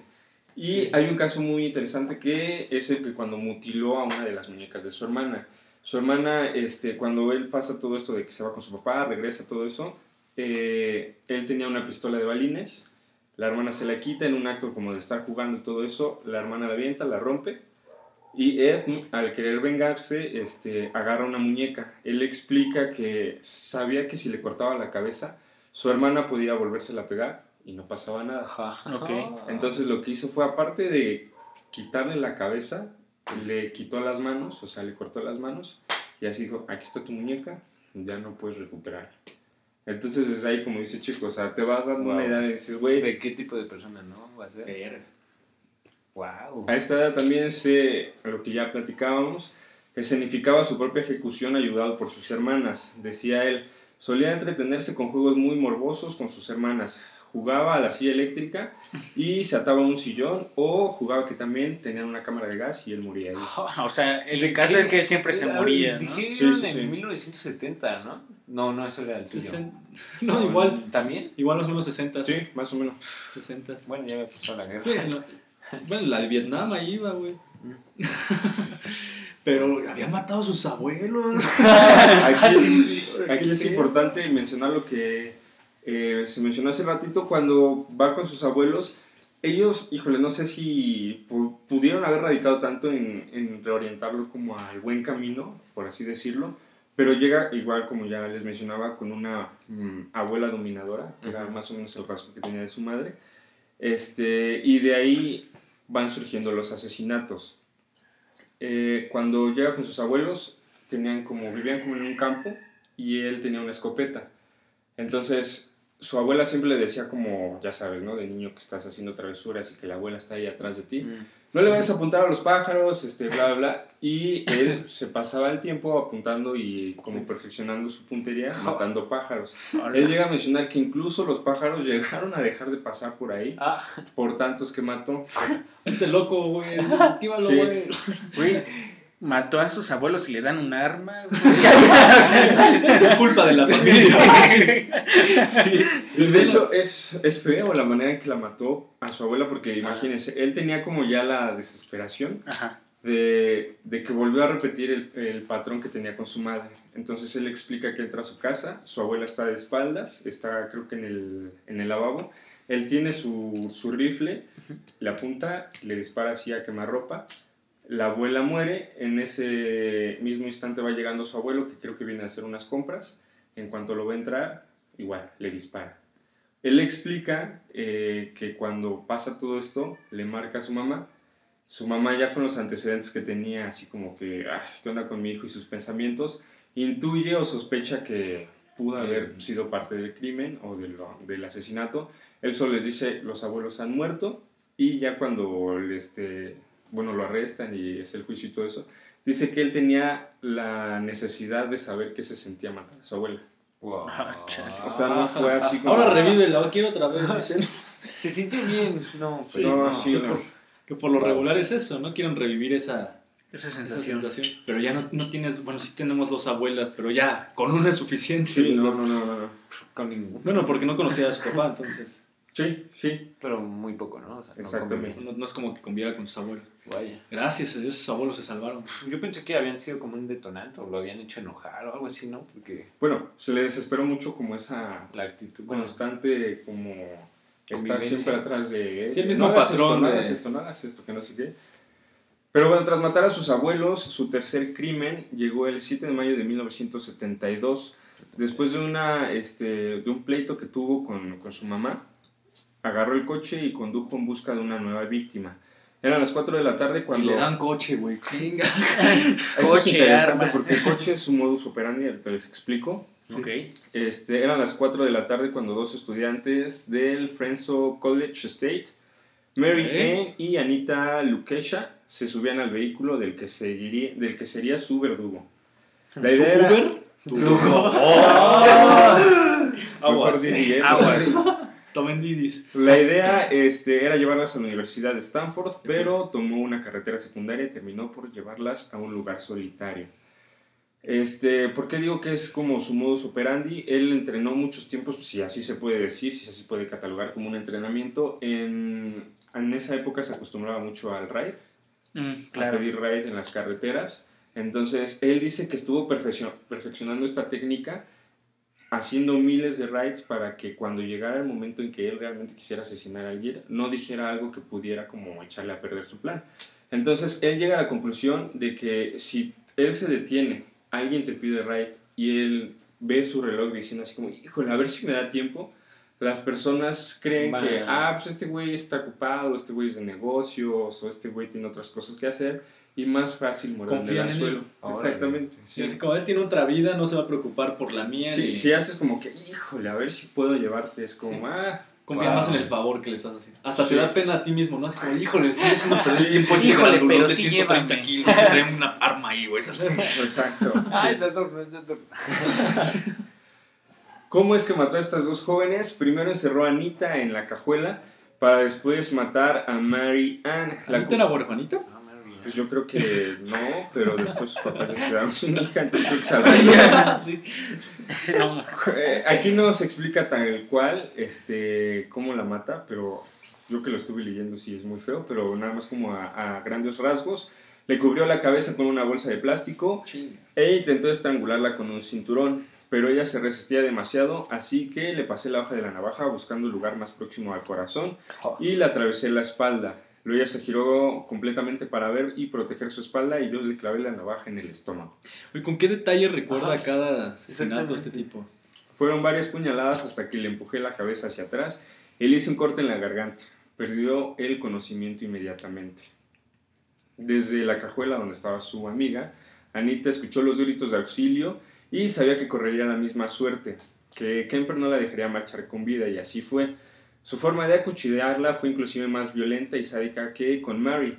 Y hay un caso muy interesante que es el que cuando mutiló a una de las muñecas de su hermana. Su hermana, este, cuando él pasa todo esto de que se va con su papá, regresa, todo eso, eh, él tenía una pistola de balines, la hermana se la quita en un acto como de estar jugando y todo eso, la hermana la avienta, la rompe, y Ed, al querer vengarse, este, agarra una muñeca. Él explica que sabía que si le cortaba la cabeza, su hermana podía volvérsela a pegar y no pasaba nada. Ajá. Ok. Entonces lo que hizo fue, aparte de quitarle la cabeza, le quitó las manos, o sea, le cortó las manos y así dijo, aquí está tu muñeca, ya no puedes recuperar. Entonces desde ahí, como dice chico, o sea, te vas dando una Wow. idea y dices, güey, ¿De qué tipo de persona, no? Va a ser. Verga. Wow. A esta edad también se, lo que ya platicábamos, escenificaba su propia ejecución ayudado por sus hermanas. Decía él, solía entretenerse con juegos muy morbosos con sus hermanas. Jugaba a la silla eléctrica y se ataba a un sillón o jugaba que también tenían una cámara de gas y él moría ahí. O sea, el ¿De caso qué? es que él siempre se moría, ¿no? Dijeron Sí, sí, en sí. 1970, ¿no? No, no, eso era el. Sesen- No, igual. ¿También? Igual o menos 60. Sí, más o menos. 60. Bueno, ya me pasó la guerra. Bueno, bueno, la de Vietnam ahí iba, güey. Pero había matado a sus abuelos. Aquí, aquí es importante mencionar lo que eh, se mencionó hace ratito cuando va con sus abuelos. Ellos, híjole, no sé si pu- pudieron haber radicado tanto en, en reorientarlo como al buen camino, por así decirlo, pero llega igual, como ya les mencionaba, con una mm, abuela dominadora, que era más o menos el rasgo que tenía de su madre. Este, y de ahí van surgiendo los asesinatos. Eh, cuando llega con sus abuelos, tenían como, vivían como en un campo y él tenía una escopeta. Entonces, su abuela siempre le decía como, ya sabes, ¿no? De niño que estás haciendo travesuras y que la abuela está ahí atrás de ti. Mm. No le vayas a apuntar a los pájaros, este, bla, bla, bla. Y él se pasaba el tiempo apuntando y como perfeccionando su puntería, matando pájaros. Él llega a mencionar que incluso los pájaros llegaron a dejar de pasar por ahí Ah, por tantos que mató. Este loco, güey. Güey. Güey, mató a sus abuelos y le dan un arma. Eso es culpa de la familia. Sí, de hecho es, es feo la manera en que la mató a su abuela porque imagínense, él tenía como ya la desesperación Ajá. de, de que volvió a repetir el, el patrón que tenía con su madre. Entonces él explica que entra a su casa, su abuela está de espaldas, está creo que en el, en el lavabo, él tiene su, su rifle, le apunta, le dispara así a quemarropa, la abuela muere, en ese mismo instante va llegando su abuelo, que creo que viene a hacer unas compras, en cuanto lo ve entrar, igual, le dispara. Él explica eh, que cuando pasa todo esto, le marca a su mamá, su mamá ya con los antecedentes que tenía, así como que, "Ay, ¿qué onda con mi hijo y sus pensamientos? Intuye o sospecha que pudo haber sido parte del crimen o del asesinato. Él solo les dice, los abuelos han muerto y ya cuando este, bueno, lo arrestan y es el juicio y todo eso, dice que él tenía la necesidad de saber qué se sentía matar a su abuela. wow. Ah. O sea, no fue así como... Ahora revive, la quiero otra vez. Dicen Se sintió bien. No, Sí, pero No, no. sí, no. que por lo regular es eso, ¿no? Quieren revivir esa, Esa esa sensación. sensación. Pero ya no, no tienes, bueno, sí tenemos dos abuelas, pero ya con una es suficiente. Sí, no, no, no, no. no. Con ninguno. Bueno, porque no conocía a su papá, entonces Sí, sí. Pero muy poco, ¿no? O sea, no Exactamente. no, no es como que conviviera con sus abuelos. Vaya. Gracias a Dios sus abuelos se salvaron. Yo pensé que habían sido como un detonante o lo habían hecho enojar o algo así, ¿no? Porque Bueno, se le desesperó mucho como esa la actitud. Bueno, constante, como estar siempre atrás de él. Sí, el mismo no hagas patrón Esto, no de- hagas esto, no hagas esto, que no sé qué. Pero bueno, tras matar a sus abuelos, su tercer crimen llegó el 7 de mayo de 1972. Después de, una, este, de un pleito que tuvo con, con su mamá, agarró el coche y condujo en busca de una nueva víctima. Eran las 4 de la tarde cuando... Y le dan coche, güey. Chinga. Esto es Coche, interesante arma. porque el coche es su modus operandi, ahorita les explico. Ok. Este, eran las 4 de la tarde cuando dos estudiantes del Frenzo College State, Mary Ok. Ann y Anita Lukesha, se subían al vehículo del que, seguiría, del que sería su verdugo. La ¿Su idea era- Uber? Mejor Aguas. Didi, ¿eh? Aguas. Tomen Didis. La idea este, era llevarlas a la Universidad de Stanford, pero tomó una carretera secundaria y terminó por llevarlas a un lugar solitario. Este, ¿Por qué digo que es como su modus operandi? Él entrenó muchos tiempos, si así se puede decir, si así puede catalogar como un entrenamiento. En, en esa época se acostumbraba mucho al ride, Mm, a claro. pedir ride en las carreteras. Entonces, él dice que estuvo perfeccio- perfeccionando esta técnica, haciendo miles de rides para que cuando llegara el momento en que él realmente quisiera asesinar a alguien, no dijera algo que pudiera como echarle a perder su plan. Entonces, él llega a la conclusión de que si él se detiene, alguien te pide ride y él ve su reloj diciendo así como, híjole, a ver si me da tiempo, las personas creen que, ah, pues este güey está ocupado, este güey es de negocios, o este güey tiene otras cosas que hacer, y más fácil morir Confían en suelo. él. Órale. Exactamente. Sí, como él tiene otra vida, no se va a preocupar por la mía. Sí, ni- si haces como que, híjole, a ver si puedo llevarte, es como, Sí. ah, Confía Wow. más en el favor que le estás haciendo. Hasta Sí. te da pena a ti mismo, ¿no? Así como, híjole, estoy haciendo perder Sí, tiempo este Híjole, pero de sí 130 llévame. kilos que trae una arma ahí, güey. exacto. Ay, adorno. ¿Cómo es que mató a estas dos jóvenes? Primero encerró a Anita en la cajuela para después matar a Mary Ann. La ¿La era huerfanita? Pues yo creo que no, pero después sus papás les quedaron sin hija, entonces creo que salvaría. sí. No, Eh, Aquí no se explica tal cual este, cómo la mata, pero yo que lo estuve leyendo sí es muy feo, pero nada más como a, a grandes rasgos. Le cubrió la cabeza con una bolsa de plástico e intentó estrangularla con un cinturón, pero ella se resistía demasiado, así que le pasé la hoja de la navaja buscando el lugar más próximo al corazón y le atravesé la espalda. Luego ella se giró completamente para ver y proteger su espalda y yo le clavé la navaja en el estómago. Oye, ¿Con qué detalle recuerda Ajá. cada asesinato este Exactamente. tipo? Fueron varias puñaladas hasta que le empujé la cabeza hacia atrás y le hice un corte en la garganta. Perdió el conocimiento inmediatamente. Desde la cajuela donde estaba su amiga, Anita escuchó los gritos de auxilio y sabía que correría la misma suerte, que Kemper no la dejaría marchar con vida y así fue. Su forma de acuchillarla fue inclusive más violenta y sádica que con Mary,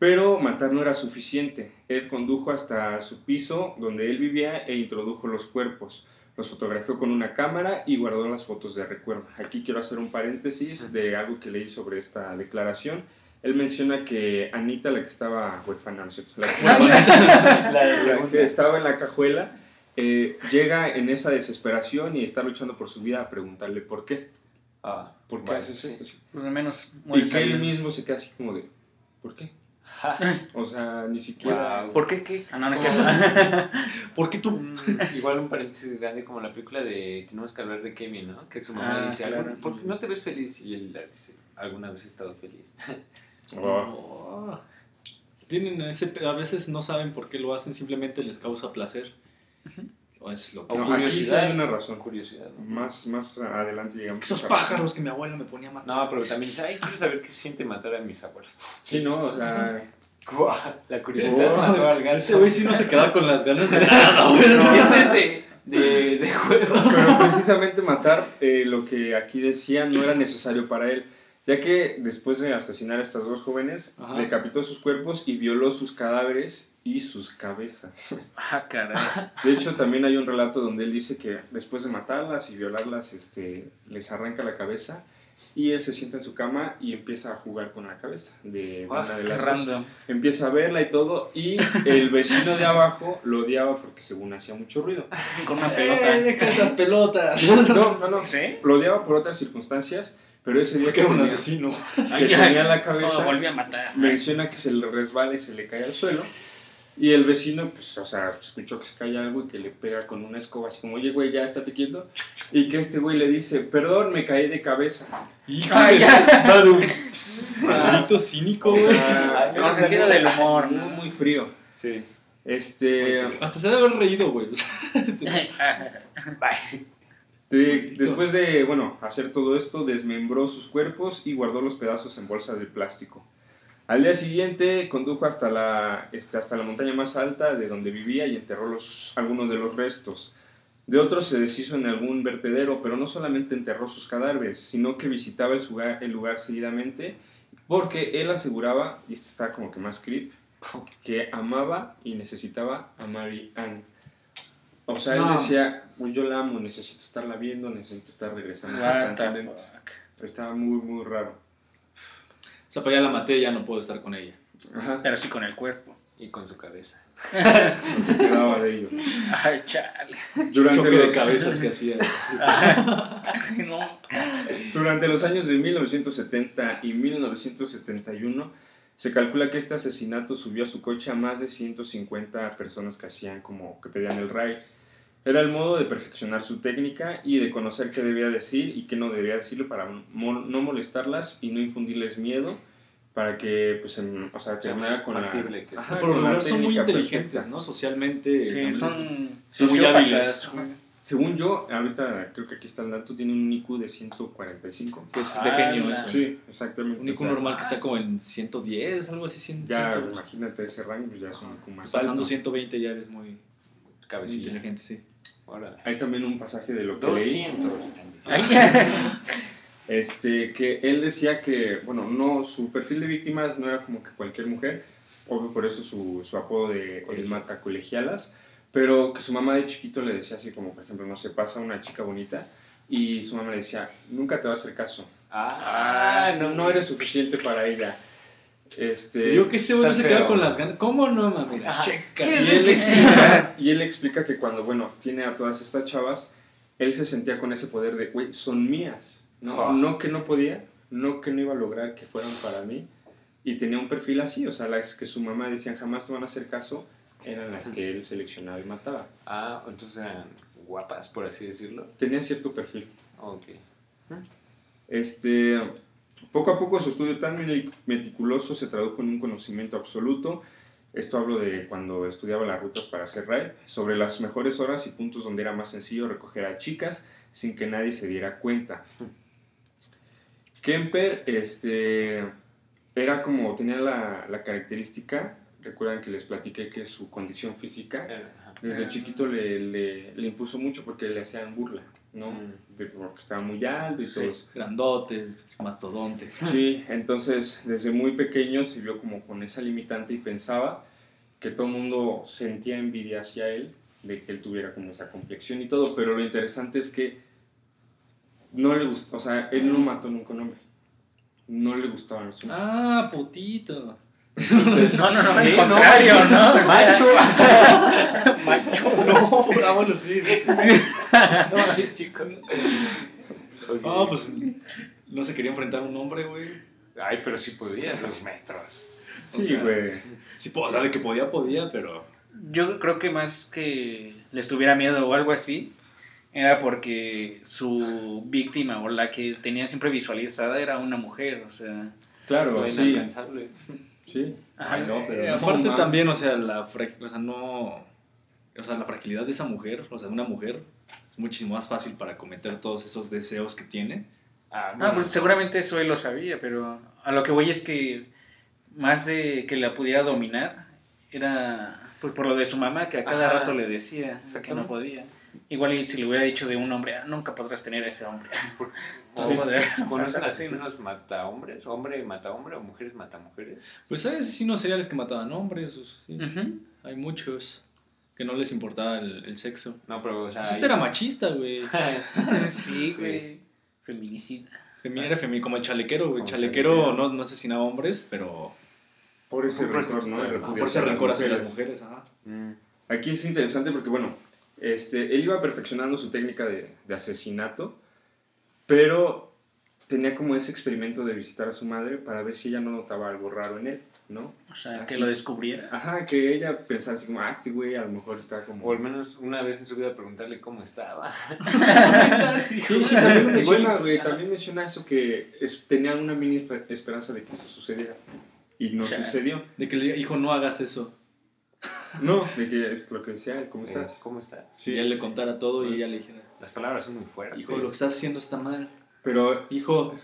pero matar no era suficiente. Ed condujo hasta su piso donde él vivía e introdujo los cuerpos. Los fotografió con una cámara y guardó las fotos de recuerdo. Aquí quiero hacer un paréntesis de algo que leí sobre esta declaración. Él menciona que Anita, la que estaba huérfana, la que estaba en la cajuela, eh, llega en esa desesperación y está luchando por su vida a preguntarle por qué. Ah, ¿Por qué haces sí. esto? pues al menos Y que él mismo se queda así como de, ¿por qué? O sea, ni siquiera... Wow. ¿Por qué qué? Ah, no, no es cierto. ¿Por qué tú? Mm, Igual un paréntesis grande como la película de Tenemos que hablar de Kevin, ¿no? Que su mamá Ah, dice, claro. "¿Algún- ¿por qué no te ves feliz? Y él dice, ¿alguna vez he estado feliz? Oh. Tienen ese, a veces no saben por qué lo hacen, simplemente les causa placer. O es lo que... O No, aquí sí curiosidad. hay una razón. Curiosidad. ¿no? Más, más adelante llegamos. Es que esos a- pájaros que mi abuela me ponía a matar. No, pero también dice, ay, quiero saber qué se siente matar a mis abuelos. Sí, no, o sea... La curiosidad Oh, mató al gato. Ese güey sí no se quedaba con las ganas de nada, güey. Ese es de, de, de juego. Pero precisamente matar, eh, lo que aquí decía, no era necesario para él, ya que después de asesinar a estas dos jóvenes, Ajá. decapitó sus cuerpos y violó sus cadáveres y sus cabezas. Ah, caray. De hecho, también hay un relato donde él dice que después de matarlas y violarlas, este, les arranca la cabeza y él se sienta en su cama y empieza a jugar con la cabeza de Ah, una de Qué las dos. random. Empieza a verla y todo y el vecino de abajo lo odiaba porque según hacía mucho ruido. Con una ¡Eh, pelota. deja esas pelotas! No, no, no. ¿Sí? Lo odiaba por otras circunstancias, pero ese día Que era un asesino. que tenía en la cabeza Lo volví a matar. menciona que se le resbala y se le cae al suelo. Y el vecino, pues, o sea, escuchó que se cae algo y que le pega con una escoba, así como, oye, güey, ya estate quieto. Y que este güey le dice, perdón, me caí de cabeza. ¡Hijo Ay, de su- Maldito cínico, güey. Con sentido del humor, muy, ¿no? muy frío. Sí. Este, Hasta se debe haber reído, güey. O sea, Bye. de- después de, bueno, hacer todo esto, desmembró sus cuerpos y guardó los pedazos en bolsas de plástico. Al día siguiente condujo hasta la, este, hasta la montaña más alta de donde vivía y enterró los, algunos de los restos. De otros se deshizo en algún vertedero, pero no solamente enterró sus cadáveres, sino que visitaba el lugar, el lugar seguidamente, porque él aseguraba, y esto está como que más creep, que amaba y necesitaba a Mary Ann. O sea, él decía, "Uy, yo la amo, necesito estarla viendo, necesito estar regresando What the constantemente". fuck. Estaba muy, muy raro. O sea, pues ya la maté, ya no puedo estar con ella. Ajá, Pero sí con el cuerpo. Y con su cabeza. quedaba de ello. Ay, chale. Durante Choque de los- cabezas que hacía. Ay, no. Durante los años de 1970 y 1971, se calcula que este asesinato subió a su coche a más de 150 personas que hacían como que pedían el ride. Era el modo de perfeccionar su técnica y de conocer qué debía decir y qué no debía decirlo para mo- no molestarlas y no infundirles miedo para que pues en- o sea, terminara con la que Ajá, Por con la son muy inteligentes, perfecta. ¿no? Socialmente. Sí, son, son muy hábiles. Según yo, ahorita creo que aquí está el dato, tiene un IQ de 145. Que es de Ah, genio eso. Sí, exactamente. Un IQ o sea, normal que está como en 110, algo así, 100, Ya, 100. imagínate ese rango, pues ya es un IQ más Pasando alto. 120 ya eres muy, muy cabecilla. inteligente, sí. Órale. Hay también un pasaje de lo que leí, 200. Ay, este, que él decía que, bueno, no, su perfil de víctimas no era como que cualquier mujer, obvio por eso su, su apodo de el mata colegialas, pero que su mamá de chiquito le decía así como, por ejemplo, no se pasa una chica bonita y su mamá le decía, nunca te va a hacer caso, Ah, no, no eres suficiente para ella. Este, Te digo que ese güey no Está se queda con las ganas. ¿Cómo no, mami? Mira, checa. Y él, explica, y él explica que cuando, bueno, tiene a todas estas chavas, él se sentía con ese poder de, güey, son mías. No, Ah. no que no podía, no que no iba a lograr que fueran para mí. Y tenía un perfil así, o sea, las que su mamá decían jamás te van a hacer caso, eran las que él seleccionaba y mataba. Ah, entonces eran guapas, por así decirlo. Tenía cierto perfil. Ok. Este, poco a poco su estudio tan meti- meticuloso se tradujo en un conocimiento absoluto. Esto hablo de cuando estudiaba las rutas para hacer ride, sobre las mejores horas y puntos donde era más sencillo recoger a chicas sin que nadie se diera cuenta. Kemper este, era como, tenía la, la característica, recuerdan que les platiqué que su condición física desde chiquito le, le, le impuso mucho porque le hacían burla, ¿no? Mm. Porque estaba muy alto y todo. Sí, grandote, mastodonte. Sí, entonces desde muy pequeño se vio como con esa limitante y pensaba que todo el mundo sentía envidia hacia él de que él tuviera como esa complexión y todo, pero lo interesante es que no le gustó, o sea, él no mató nunca a un hombre, no le gustaban los hombres. Ah, putito. Entonces, No, no, no, al Sí, contrario, ¿no? Macho. Macho. No, bueno, sí. sí. no, así chico. No, pues no se quería enfrentar a un hombre, güey. Ay, pero sí podía, dos metros. O sí, güey. Sí, o sea, de que podía, podía, pero. Yo creo que más que les tuviera miedo o algo así, era porque su víctima o la que tenía siempre visualizada era una mujer, o sea... Claro, sí, inalcanzable. sí. Ajá, Ay, no, pero Eh, aparte también, o sea, la fra- o sea, no. O sea, la fragilidad de esa mujer, o sea, de una mujer, muchísimo más fácil para cometer todos esos deseos que tiene. Ah, Ah, pues seguramente eso él lo sabía, pero a lo que voy es que más de que la pudiera dominar era pues por lo de su mamá que a cada Ajá. rato le decía que no podía. Igual y si le hubiera dicho de un hombre, ah, nunca podrás tener a ese hombre. ¿Conocen asesinos mata hombres? ¿Hombre mata hombre o mujeres mata mujeres? Pues hay asesinos seriales que mataban hombres, o- sí. Ujú. hay muchos que no les importaba el, el sexo. No, pero, o sea. Pues este era machista, güey. Sí, Sí. güey. Feminicida. Femina era femina, como el chalequero, güey. Chalequero chalequero. no, no asesinaba hombres, pero Por ese rencor, ¿no? De por ese rencor hacia las mujeres. mujeres. Ajá. Mm. Aquí es interesante porque, bueno, este, él iba perfeccionando su técnica de, de asesinato, pero tenía como ese experimento de visitar a su madre para ver si ella no notaba algo raro en él, ¿no? O sea, que lo descubriera. Ajá, que ella pensara así como, ah, este güey a lo mejor está como... O al menos una vez en su vida preguntarle cómo estaba. ¿Cómo estás, hijo? Sí, sí, también menciona, güey, también menciona eso que es- tenía una mini esper- esperanza de que eso sucediera. Y no sucedió. De que le diga, hijo, no hagas eso. No, de que es lo que decía, él, ¿cómo Eh, estás? ¿Cómo estás? Si él le contara todo y ella le dijera, Las palabras son muy fuertes. hijo, lo que estás haciendo está mal. Pero, Hijo,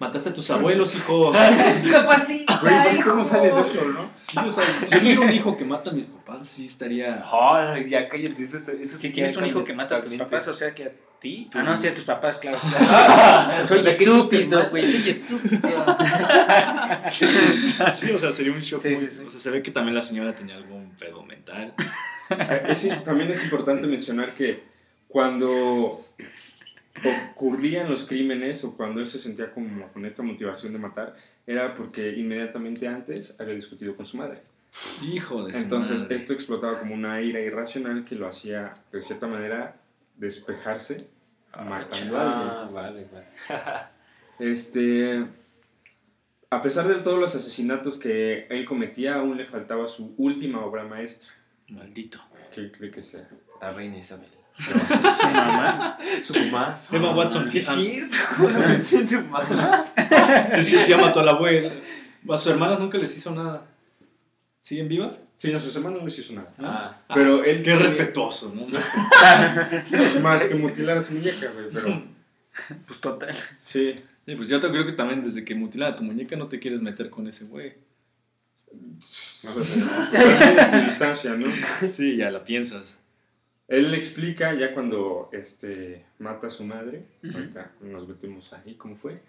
mataste a tus abuelos, hijo. ¡Capacita, güey, ¿sí ¿cómo sales de eso, no? Sí, o sea, si yo tuviera un hijo que mata a mis papás, sí estaría... Ay, ya cállate, eso, eso Si sí tienes un hijo que mata a tus papás, o sea que a ti. Ah, no, sí, a tus papás, claro. Soy Soy estúpido, güey, soy estúpido. Sí, o sea, sería un shock. Sí, muy- sí, sí. O sea, se ve que también la señora tenía algún pedo mental. Eh, es- también es importante mencionar que cuando ocurrían los crímenes o cuando él se sentía como con esta motivación de matar, era porque inmediatamente antes había discutido con su madre. Hijo de Entonces madre. esto explotaba como una ira irracional que lo hacía de cierta manera despejarse matando a alguien. Ah, vale, vale. Este, a pesar de todos los asesinatos que él cometía, aún le faltaba su última obra maestra. Maldito. ¿Qué cree que sea? La reina Isabel. Su mamá. Su mamá. Emma Watson. Sí, es Ah. cierto. Su mamá. Sí, sí, sí, mató a la abuela. A sus hermanas nunca les hizo nada. ¿Siguen vivas? Sí, no, sus hermanos no les hizo nada. Ah, Pero él Qué respetuoso, ¿no? Más que mutilar a su muñeca, güey, pero Pues total. sí. Sí, pues yo te creo que también desde que mutilan a tu muñeca no te quieres meter con ese güey. O sea, también su distancia, ¿no? Sí, ya la piensas. Él le explica ya cuando este, mata a su madre, ahorita nos metemos ahí, ¿cómo fue?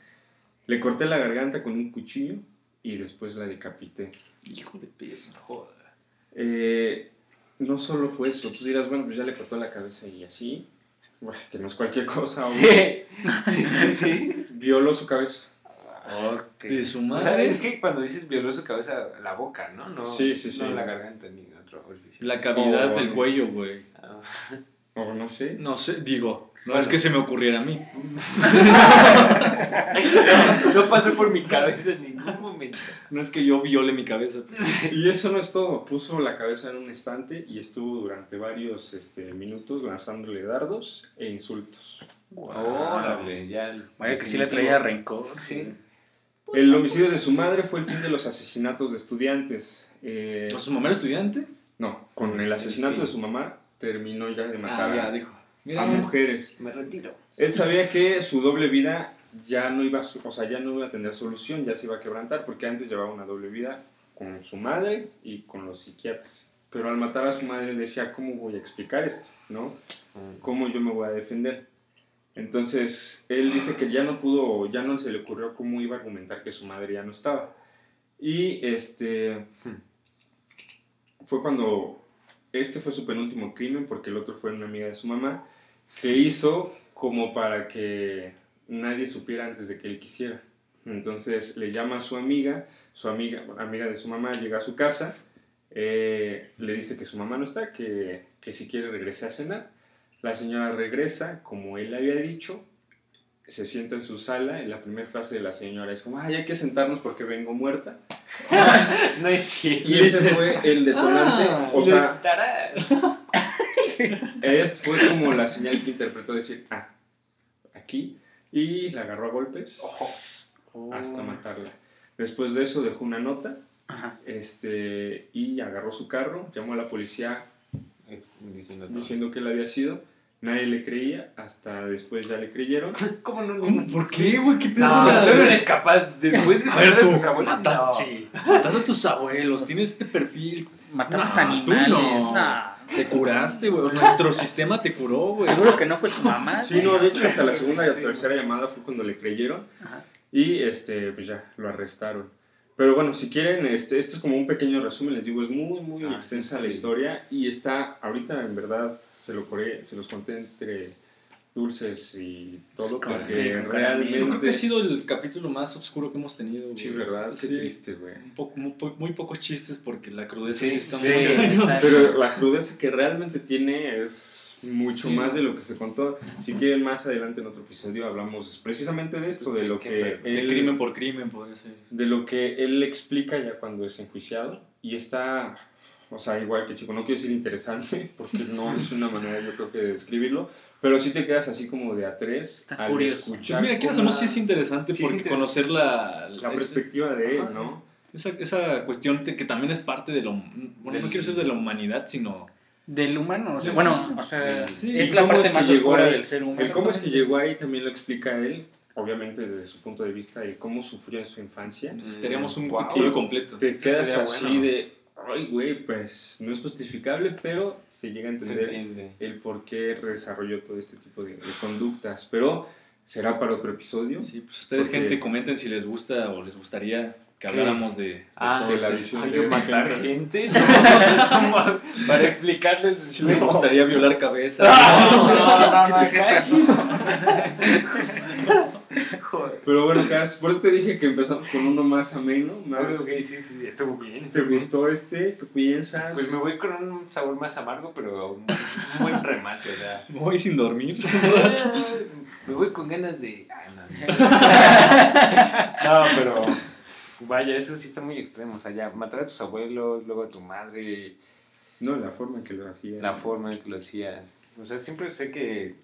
Le corté la garganta con un cuchillo y después la decapité. Hijo de perra. Joder. Eh, no solo fue eso, tú dirás, bueno, pues ya le cortó la cabeza y así, que no es cualquier cosa, sí. Sí, sí, sí. violó su cabeza. De su O madre. sea, es que cuando dices violó su cabeza, la boca, ¿no? no Sí, sí, sí. No la garganta ni otro orificio. La cavidad Oh, del no. cuello, güey. Ah. O no sé. No sé, digo, no Bueno. es que se me ocurriera a mí. no, no pasó por mi cabeza en ningún momento. No es que yo viole mi cabeza. Y eso no es todo. Puso la cabeza en un estante y estuvo durante varios este, minutos lanzándole dardos e insultos. Órale, ya. Vaya que sí le traía rencor. Sí. El homicidio de su madre fue el fin de los asesinatos de estudiantes. Eh, ¿A su mamá era estudiante? no, con el asesinato de su mamá terminó ya de matar Ah, ya, a- dijo. a mujeres. Me retiro. Él sabía que su doble vida ya no iba a, su- o sea, ya no iba a tener solución, ya se iba a quebrantar, porque antes llevaba una doble vida con su madre y con los psiquiatras. Pero al matar a su madre decía, ¿cómo voy a explicar esto? ¿No? ¿Cómo yo me voy a defender? Entonces, él dice que ya no pudo, ya no se le ocurrió cómo iba a argumentar que su madre ya no estaba. Y este fue cuando este fue su penúltimo crimen, porque el otro fue una amiga de su mamá, que hizo como para que nadie supiera antes de que él quisiera. Entonces le llama a su amiga, su amiga, amiga de su mamá llega a su casa, eh, le dice que su mamá no está, que, que si quiere regrese a cenar. La señora regresa, como él le había dicho, se sienta en su sala y la primera frase de la señora es como, ay, hay que sentarnos porque vengo muerta. No es cierto. Y ese fue el detonante, Ah, o sea. Ed fue como la señal que interpretó decir, ah, aquí, y la agarró a golpes hasta matarla. Después de eso dejó una nota Ajá. este, y agarró su carro, llamó a la policía Diciendo todo. diciendo que él había sido. Nadie le creía, hasta después ya le creyeron. ¿Cómo no? ¿Cómo? ¿Por qué, güey? ¿Qué pedo? No, tú no eres capaz. Después de A ver, matar a tus abuelos, matas, no. sí, matas a tus abuelos, tienes este perfil. Matabas No, animales. no. Te curaste, güey. Nuestro sistema te curó, güey. Seguro que no fue su mamá. Sí, no, de hecho hasta la segunda y la tercera llamada fue cuando le creyeron Ajá. y este, pues ya, lo arrestaron. Pero bueno, si quieren, este, este es como un pequeño resumen, les digo, es muy, muy Ah, extensa sí, la sí. historia y está, ahorita en verdad, se, lo coré- se los conté entre dulces y todo, Con- porque sí, con Yo realmente... creo que ha sido el capítulo más oscuro que hemos tenido. güey. Sí, ¿verdad? Qué Sí. triste, güey. Un poco, muy, muy pocos chistes porque la crudeza Sí, sí, está sí, muy. Pero la crudeza que realmente tiene es mucho Sí. más de lo que se contó. Si quieren, más adelante en otro episodio hablamos precisamente de esto, de lo que De él, crimen por crimen podría ser. de lo que él explica ya cuando es enjuiciado y está, o sea, igual que chico, no quiero decir interesante porque no es una manera yo creo que de describirlo, pero sí te quedas así como de a tres Está al curioso. escuchar Pues mira, quieras o no, sí es interesante Sí es porque interesante. conocer la, la perspectiva de él, Ajá. ¿no? Esa, esa cuestión que también es parte de lo. Bueno, Del- no quiero decir de la humanidad, sino. Del humano, o sea, bueno, sí. o sea, Sí, es ¿y la parte es que más oscura ahí? del ser humano. El cómo es que llegó ahí también lo explica él, obviamente desde su punto de vista de cómo sufrió en su infancia. Necesitaríamos un Wow. episodio completo. Te quedas así bueno. de, ay, güey, pues no es justificable, pero se llega a entender el por qué desarrolló todo este tipo de, de conductas. Pero será para otro episodio. Sí, pues ustedes, Porque- gente, comenten si les gusta o les gustaría que habláramos de, de Ah, todo la este- visión. Ay, de- matar gente. No, para explicarles. Si les gustaría violar cabeza. No, no, no, ¿Qué te. Joder. Pero bueno, Cas, por eso te dije que empezamos con uno más ameno. Más, Ok, sí, sí, estuvo bien. ¿Te estuvo bien. gustó este? ¿Qué piensas? Pues me voy con un sabor más amargo, pero un, un buen remate, o sea. Me voy sin dormir. Me voy con ganas de. Ah, no, no, pero. Vaya, eso sí está muy extremo. O sea, ya matar a tus abuelos, luego a tu madre, No, la forma en que lo hacía. la forma en que lo hacías. O sea, siempre sé que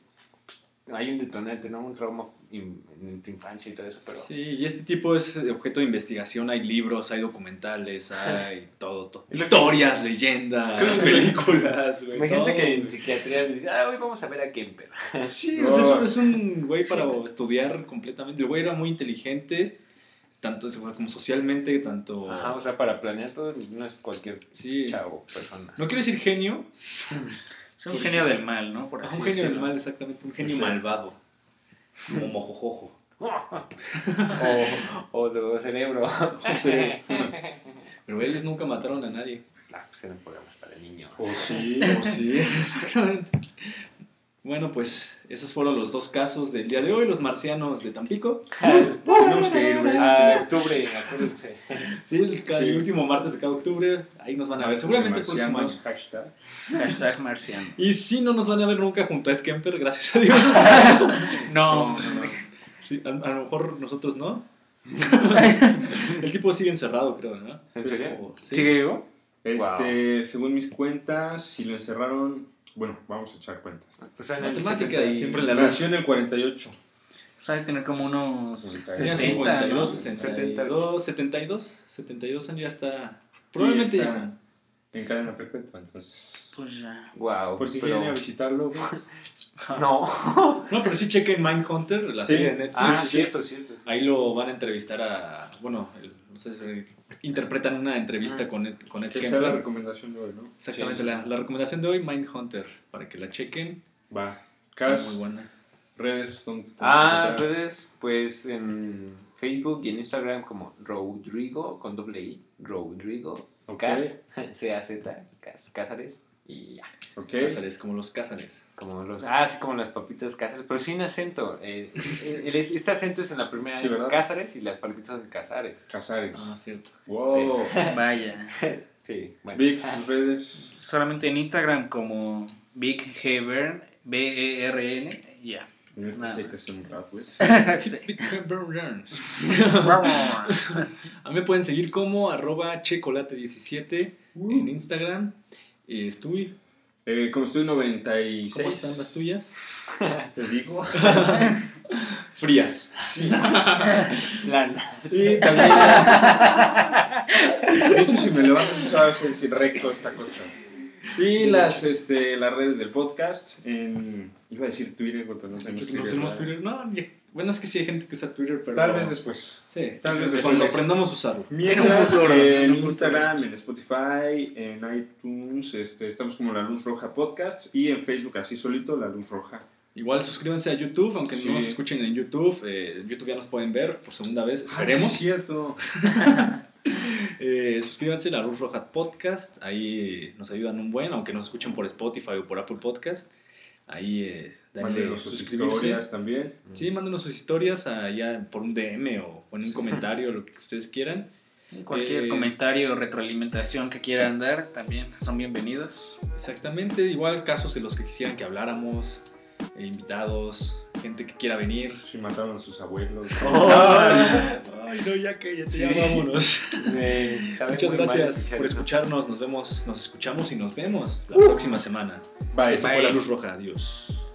hay un detonante, ¿no? Un trauma in- en tu infancia y todo eso, pero. Sí, y este tipo es objeto de investigación. Hay libros, hay documentales, hay todo. todo. Historias, leyendas, películas, güey. Imagínate que en psiquiatría les ah, hoy vamos a ver a Kemper. Sí, No. o sea, es un güey para estudiar completamente. El güey era muy inteligente, tanto como socialmente, tanto... Ajá, o sea, para planear todo no es cualquier sí. chavo, persona. No quiero decir genio, Es un genio del mal, ¿no? Por Ah, así un genio del mal, exactamente, un genio malvado. Como mojojojo. o, o de cerebro. O sea, pero ellos nunca mataron a nadie. Ah, pues eran programas para niños. O sí. Oh, sí, exactamente. Bueno, pues esos fueron los dos casos del día de hoy, los marcianos de Tampico. Tenemos que ir, güey. Ah, octubre, acuérdense. Sí, el, Sí. último martes de cada octubre, ahí nos van a ver, seguramente el próximo año. Hashtag. Hashtag marciano. Y sí, no nos van a ver nunca junto a Ed Kemper, gracias a Dios. No, No, no. Sí, a, a lo mejor nosotros no. el tipo sigue encerrado, creo, ¿no? ¿En serio? ¿Sigue vivo? Este, según mis cuentas, si lo encerraron, bueno, vamos a echar cuentas. O sea, en el Matemática, 70 y- siempre la. Nació en el 48. O sea, de tener como unos Sería Sería 70, ¿no? 52, 62, 72, 72 años ya está. Probablemente ya está no. En cadena perpetua, entonces. Pues ya. Wow. Por si pero- quieren ir a visitarlo. No. No, pero sí chequen Mindhunter, la Sí. serie de Netflix. Ah, Sí. cierto, cierto. Ahí lo van a entrevistar a. Bueno, el- no sé si interpretan una entrevista con Ed, con Ed Que sea la recomendación de hoy, ¿no? Exactamente, Sí. la, la recomendación de hoy, Mindhunter, para que la chequen. Va. Está Cas, muy buena. redes, ¿dónde Ah, encontrar? redes, pues en Facebook y en Instagram como Rodrigo con doble I, Rodrigo, Ok. Cas, C-A-Z, Cas, Cázares y ya. Ok. Cázares, como los Cázares. Como los, ah, sí, como las papitas Cázares, pero sin acento. eh, eh, el- este acento es en la primera Sí. Cázares y las palitas son Casares. Casares. Ah, cierto. wow. Vaya. Sí, bueno. Vic, tus redes. Solamente en Instagram como Big Hebern, B-E-R-N, y ya. Nada sí hay que un rap. A mí me pueden seguir como arroba checolate17 en Instagram. Eh, estoy. Eh, como estoy 96. ¿Cómo están las tuyas? Te digo. Frías. Lana. Y también. De hecho, si me levanto, sabes si recto esta cosa. Y las, este, las redes del podcast. En, iba a decir Twitter, pero no tenemos No Twitter. tenemos ¿verdad? Twitter. No, ya- bueno, es que sí hay gente que usa Twitter, pero. Tal vez después. Sí, tal vez después. cuando aprendamos a usarlo. Mientras en Instagram, en Spotify, en iTunes, este, estamos como La Luz Roja Podcast y en Facebook así solito, La Luz Roja. Igual suscríbanse a YouTube, aunque Sí. no nos escuchen en YouTube. eh, YouTube ya nos pueden ver por segunda vez, esperemos. Sí, es cierto. Eh, suscríbanse a la Luz Roja Podcast, ahí nos ayudan un buen, aunque nos escuchen por Spotify o por Apple Podcast. Ahí eh, denle Mándenos sus suscribirse. historias también. Sí, mándenos sus historias allá por un DM o en un comentario, lo que ustedes quieran. Cualquier Eh, comentario o retroalimentación que quieran dar también son bienvenidos. Exactamente, igual casos de los que quisieran que habláramos, eh, invitados, gente que quiera venir. Si mataron a sus abuelos. Ay, no, ya que ya, Sí. ya vámonos. Muchas gracias escuchar por eso. escucharnos. Nos vemos, nos escuchamos y nos vemos la próxima semana. Bye. Esto Bye. fue La Luz Roja. Adiós.